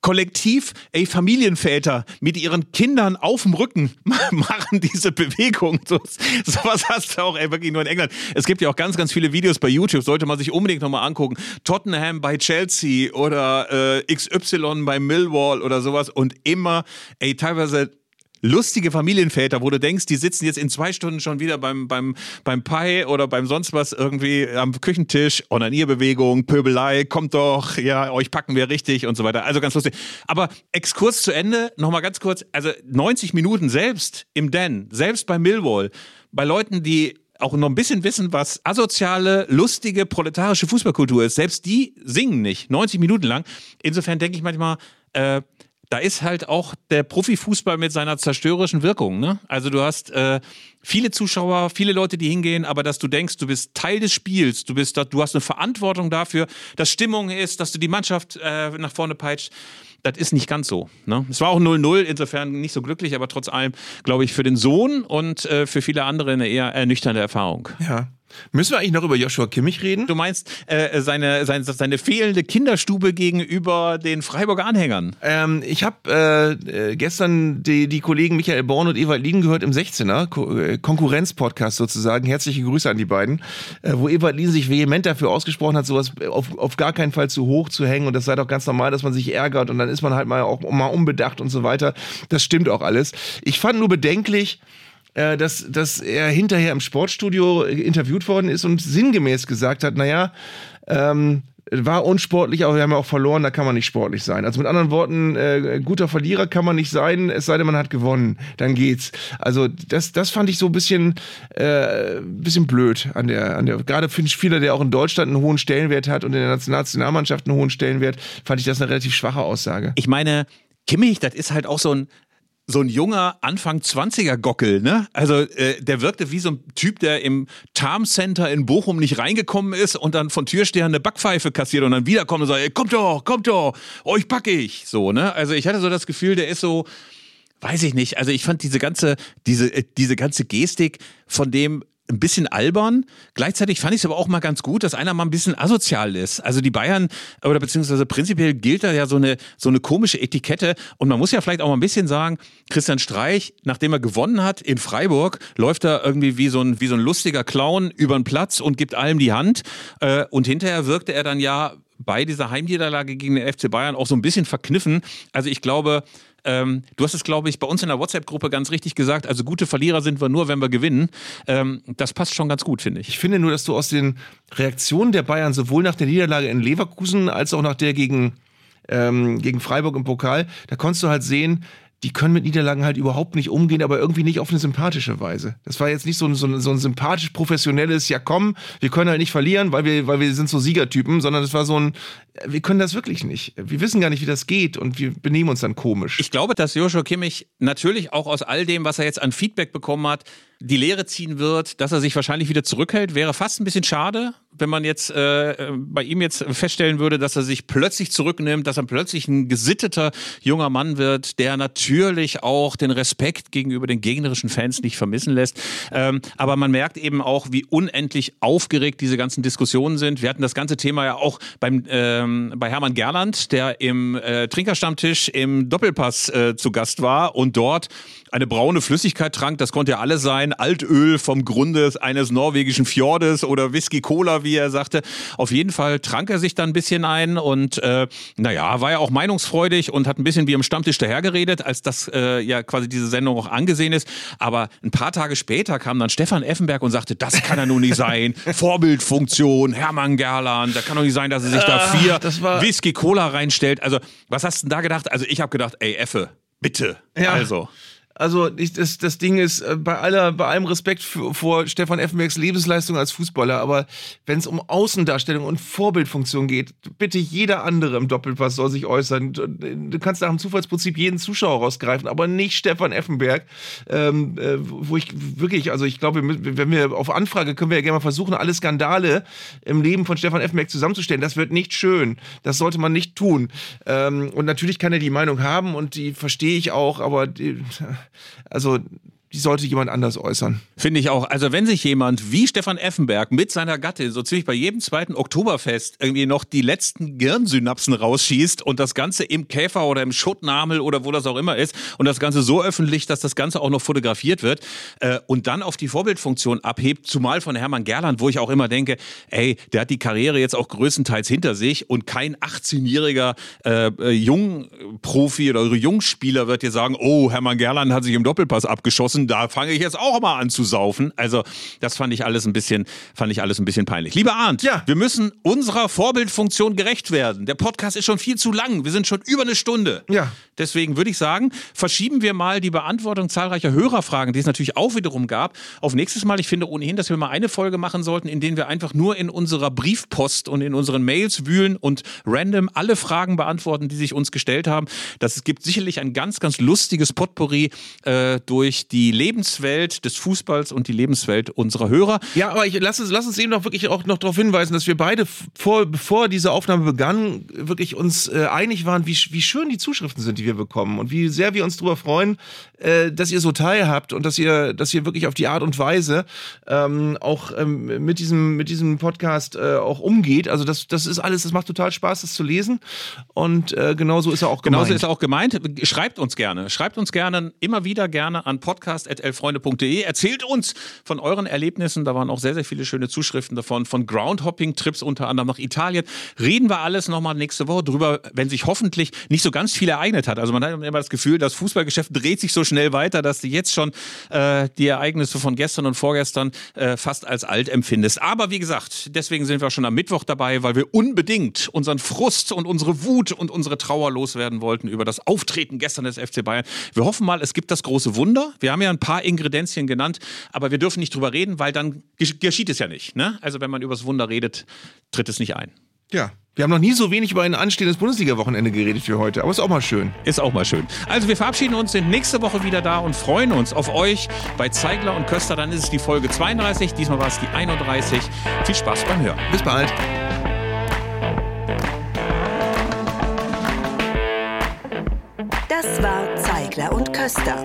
kollektiv, ey, Familienväter mit ihren Kindern auf dem Rücken <laughs> machen diese Bewegung. So, sowas hast du auch ey, wirklich nur in England. Es gibt ja auch ganz, ganz viele Videos bei YouTube, sollte man sich unbedingt nochmal angucken. Tottenham bei Chelsea oder äh, XY bei Millwall oder sowas und immer, ey, teilweise lustige Familienväter, wo du denkst, die sitzen jetzt in zwei Stunden schon wieder beim, beim, beim Pie oder beim sonst was irgendwie am Küchentisch, Onanierbewegung, Pöbelei, kommt doch, ja, euch packen wir richtig und so weiter. Also ganz lustig. Aber Exkurs zu Ende, nochmal ganz kurz, also 90 Minuten selbst im Den, selbst bei Millwall, bei Leuten, die auch noch ein bisschen wissen, was asoziale, lustige, proletarische Fußballkultur ist. Selbst die singen nicht, 90 Minuten lang. Insofern denke ich manchmal, äh, da ist halt auch der Profifußball mit seiner zerstörerischen Wirkung. Ne? Also du hast äh, viele Zuschauer, viele Leute, die hingehen, aber dass du denkst, du bist Teil des Spiels, du bist, du hast eine Verantwortung dafür, dass Stimmung ist, dass du die Mannschaft äh, nach vorne peitscht. Das ist nicht ganz so. Ne? Es war auch 0-0, insofern nicht so glücklich, aber trotz allem, glaube ich, für den Sohn und äh, für viele andere eine eher ernüchternde Erfahrung.
Ja. Müssen wir eigentlich noch über Joshua Kimmich reden?
Du meinst äh, seine, seine, seine fehlende Kinderstube gegenüber den Freiburger Anhängern?
Ähm, ich habe äh, gestern die, die Kollegen Michael Born und Ewald Lieden gehört im 16er, Ko äh, Konkurrenz-Podcast sozusagen. Herzliche Grüße an die beiden. Äh, wo Ewald Lieden sich vehement dafür ausgesprochen hat, sowas auf, auf gar keinen Fall zu hoch zu hängen. Und das sei doch ganz normal, dass man sich ärgert und dann ist man halt mal auch mal unbedacht und so weiter. Das stimmt auch alles. Ich fand nur bedenklich, äh, dass, dass er hinterher im Sportstudio interviewt worden ist und sinngemäß gesagt hat, naja, ähm, war unsportlich, aber wir haben ja auch verloren, da kann man nicht sportlich sein. Also mit anderen Worten, äh, guter Verlierer kann man nicht sein, es sei denn, man hat gewonnen. Dann geht's. Also das, das fand ich so ein bisschen, äh, bisschen blöd an der, an der. Gerade für einen Spieler, der auch in Deutschland einen hohen Stellenwert hat und in der Nationalmannschaft einen hohen Stellenwert, fand ich das eine relativ schwache Aussage.
Ich meine, Kimmich, das ist halt auch so ein so ein junger Anfang 20er Gockel, ne? Also äh, der wirkte wie so ein Typ, der im Tarm Center in Bochum nicht reingekommen ist und dann von Türstehern eine Backpfeife kassiert und dann wiederkommt und sagt, ey, kommt doch, kommt doch, euch pack ich. So, ne? Also ich hatte so das Gefühl, der ist so, weiß ich nicht. Also ich fand diese ganze, diese, äh, diese ganze Gestik von dem ein bisschen albern. Gleichzeitig fand ich es aber auch mal ganz gut, dass einer mal ein bisschen asozial ist. Also die Bayern, oder beziehungsweise prinzipiell gilt da ja so eine, so eine komische Etikette. Und man muss ja vielleicht auch mal ein bisschen sagen, Christian Streich, nachdem er gewonnen hat in Freiburg, läuft er irgendwie wie so ein, wie so ein lustiger Clown über den Platz und gibt allem die Hand. Äh, und hinterher wirkte er dann ja bei dieser Heimniederlage gegen den FC Bayern auch so ein bisschen verkniffen. Also ich glaube, ähm, du hast es, glaube ich, bei uns in der WhatsApp-Gruppe ganz richtig gesagt. Also gute Verlierer sind wir nur, wenn wir gewinnen. Ähm, das passt schon ganz gut, finde ich.
Ich finde nur, dass du aus den Reaktionen der Bayern sowohl nach der Niederlage in Leverkusen als auch nach der gegen, ähm, gegen Freiburg im Pokal, da konntest du halt sehen, die können mit Niederlagen halt überhaupt nicht umgehen, aber irgendwie nicht auf eine sympathische Weise. Das war jetzt nicht so ein, so ein, so ein sympathisch professionelles, ja komm, wir können halt nicht verlieren, weil wir, weil wir sind so Siegertypen, sondern es war so ein, wir können das wirklich nicht. Wir wissen gar nicht, wie das geht und wir benehmen uns dann komisch.
Ich glaube, dass Joshua Kimmich natürlich auch aus all dem, was er jetzt an Feedback bekommen hat, die Lehre ziehen wird, dass er sich wahrscheinlich wieder zurückhält. Wäre fast ein bisschen schade, wenn man jetzt äh, bei ihm jetzt feststellen würde, dass er sich plötzlich zurücknimmt, dass er plötzlich ein gesitteter junger Mann wird, der natürlich auch den Respekt gegenüber den gegnerischen Fans nicht vermissen lässt. Ähm, aber man merkt eben auch, wie unendlich aufgeregt diese ganzen Diskussionen sind. Wir hatten das ganze Thema ja auch beim, ähm, bei Hermann Gerland, der im äh, Trinkerstammtisch im Doppelpass äh, zu Gast war und dort eine braune Flüssigkeit trank. Das konnte ja alles sein. Altöl vom Grunde eines norwegischen Fjordes oder Whisky Cola, wie er sagte. Auf jeden Fall trank er sich dann ein bisschen ein und äh, naja, war ja auch meinungsfreudig und hat ein bisschen wie im Stammtisch dahergeredet, als das äh, ja quasi diese Sendung auch angesehen ist. Aber ein paar Tage später kam dann Stefan Effenberg und sagte, das kann er nun nicht sein. <laughs> Vorbildfunktion, Hermann Gerland, da kann doch nicht sein, dass er sich da
Ah,
vier Whisky Cola reinstellt. Also, was hast du denn da gedacht? Also, ich habe gedacht, ey, Effe, bitte.
Ja.
Also.
Also ich, das, das Ding ist, äh, bei aller, bei allem Respekt für, vor Stefan Effenbergs Lebensleistung als Fußballer, aber wenn es um Außendarstellung und Vorbildfunktion geht, bitte jeder andere im Doppelpass soll sich äußern. Du, kannst nach dem Zufallsprinzip jeden Zuschauer rausgreifen, aber nicht Stefan Effenberg, ähm, äh, wo ich wirklich, also ich glaube, wenn wir auf Anfrage können wir ja gerne mal versuchen, alle Skandale im Leben von Stefan Effenberg zusammenzustellen. Das wird nicht schön. Das sollte man nicht tun. Ähm, und natürlich kann er die Meinung haben und die verstehe ich auch, aber die, also die sollte jemand anders äußern.
Finde ich auch. Also wenn sich jemand wie Stefan Effenberg mit seiner Gattin so ziemlich bei jedem zweiten Oktoberfest irgendwie noch die letzten Gehirnsynapsen rausschießt und das Ganze im Käfer oder im Schuttnamel oder wo das auch immer ist und das Ganze so öffentlich, dass das Ganze auch noch fotografiert wird äh, und dann auf die Vorbildfunktion abhebt, zumal von Hermann Gerland, wo ich auch immer denke, ey, der hat die Karriere jetzt auch größtenteils hinter sich und kein 18-jähriger äh, äh, Jungprofi oder Jungspieler wird dir sagen, oh, Hermann Gerland hat sich im Doppelpass abgeschossen. Sitzen, da fange ich jetzt auch mal an zu saufen. Also, das fand ich alles ein bisschen, fand ich alles ein bisschen peinlich. Lieber Arndt,
Ja.
wir müssen unserer Vorbildfunktion gerecht werden. Der Podcast ist schon viel zu lang. Wir sind schon über eine Stunde.
Ja.
Deswegen würde ich sagen, verschieben wir mal die Beantwortung zahlreicher Hörerfragen, die es natürlich auch wiederum gab, auf nächstes Mal. Ich finde ohnehin, dass wir mal eine Folge machen sollten, in denen wir einfach nur in unserer Briefpost und in unseren Mails wühlen und random alle Fragen beantworten, die sich uns gestellt haben. Das gibt sicherlich ein ganz, ganz lustiges Potpourri äh, durch die Lebenswelt des Fußballs und die Lebenswelt unserer Hörer.
Ja, aber ich lass uns, lass uns eben noch wirklich auch noch darauf hinweisen, dass wir beide vor, bevor diese Aufnahme begann, wirklich uns äh, einig waren, wie, wie schön die Zuschriften sind, die wir bekommen und wie sehr wir uns darüber freuen, äh, dass ihr so teilhabt und dass ihr, dass ihr wirklich auf die Art und Weise ähm, auch ähm, mit diesem, mit diesem Podcast äh, auch umgeht. Also das, das ist alles, das macht total Spaß, das zu lesen und äh, genauso ist er auch gemeint.
Genauso ist er auch gemeint. Schreibt uns gerne. Schreibt uns gerne, immer wieder gerne an podcast.elfreunde.de. Erzählt uns von euren Erlebnissen. Da waren auch sehr, sehr viele schöne Zuschriften davon. Von Groundhopping-Trips unter anderem nach Italien. Reden wir alles nochmal nächste Woche drüber, wenn sich hoffentlich nicht so ganz viel ereignet hat. Also man hat immer das Gefühl, das Fußballgeschäft dreht sich so schnell weiter, dass du jetzt schon äh, die Ereignisse von gestern und vorgestern äh, fast als alt empfindest. Aber wie gesagt, deswegen sind wir schon am Mittwoch dabei, weil wir unbedingt unseren Frust und unsere Wut und unsere Trauer loswerden wollten über das Auftreten gestern des FC Bayern. Wir hoffen mal, es gibt das große Wunder. Wir haben ja ein paar Ingredienzien genannt, aber wir dürfen nicht drüber reden, weil dann gesch- geschieht es ja nicht. Ne? Also wenn man über das Wunder redet, tritt es nicht ein.
ja. Wir haben noch nie so wenig über ein anstehendes Bundesliga-Wochenende geredet wie heute, aber ist auch mal schön.
Ist auch mal schön. Also wir verabschieden uns, sind nächste Woche wieder da und freuen uns auf euch bei Zeigler und Köster. Dann ist es die Folge 32, diesmal war es die 31. Viel Spaß beim Hören.
Bis bald.
Das war Zeigler und Köster,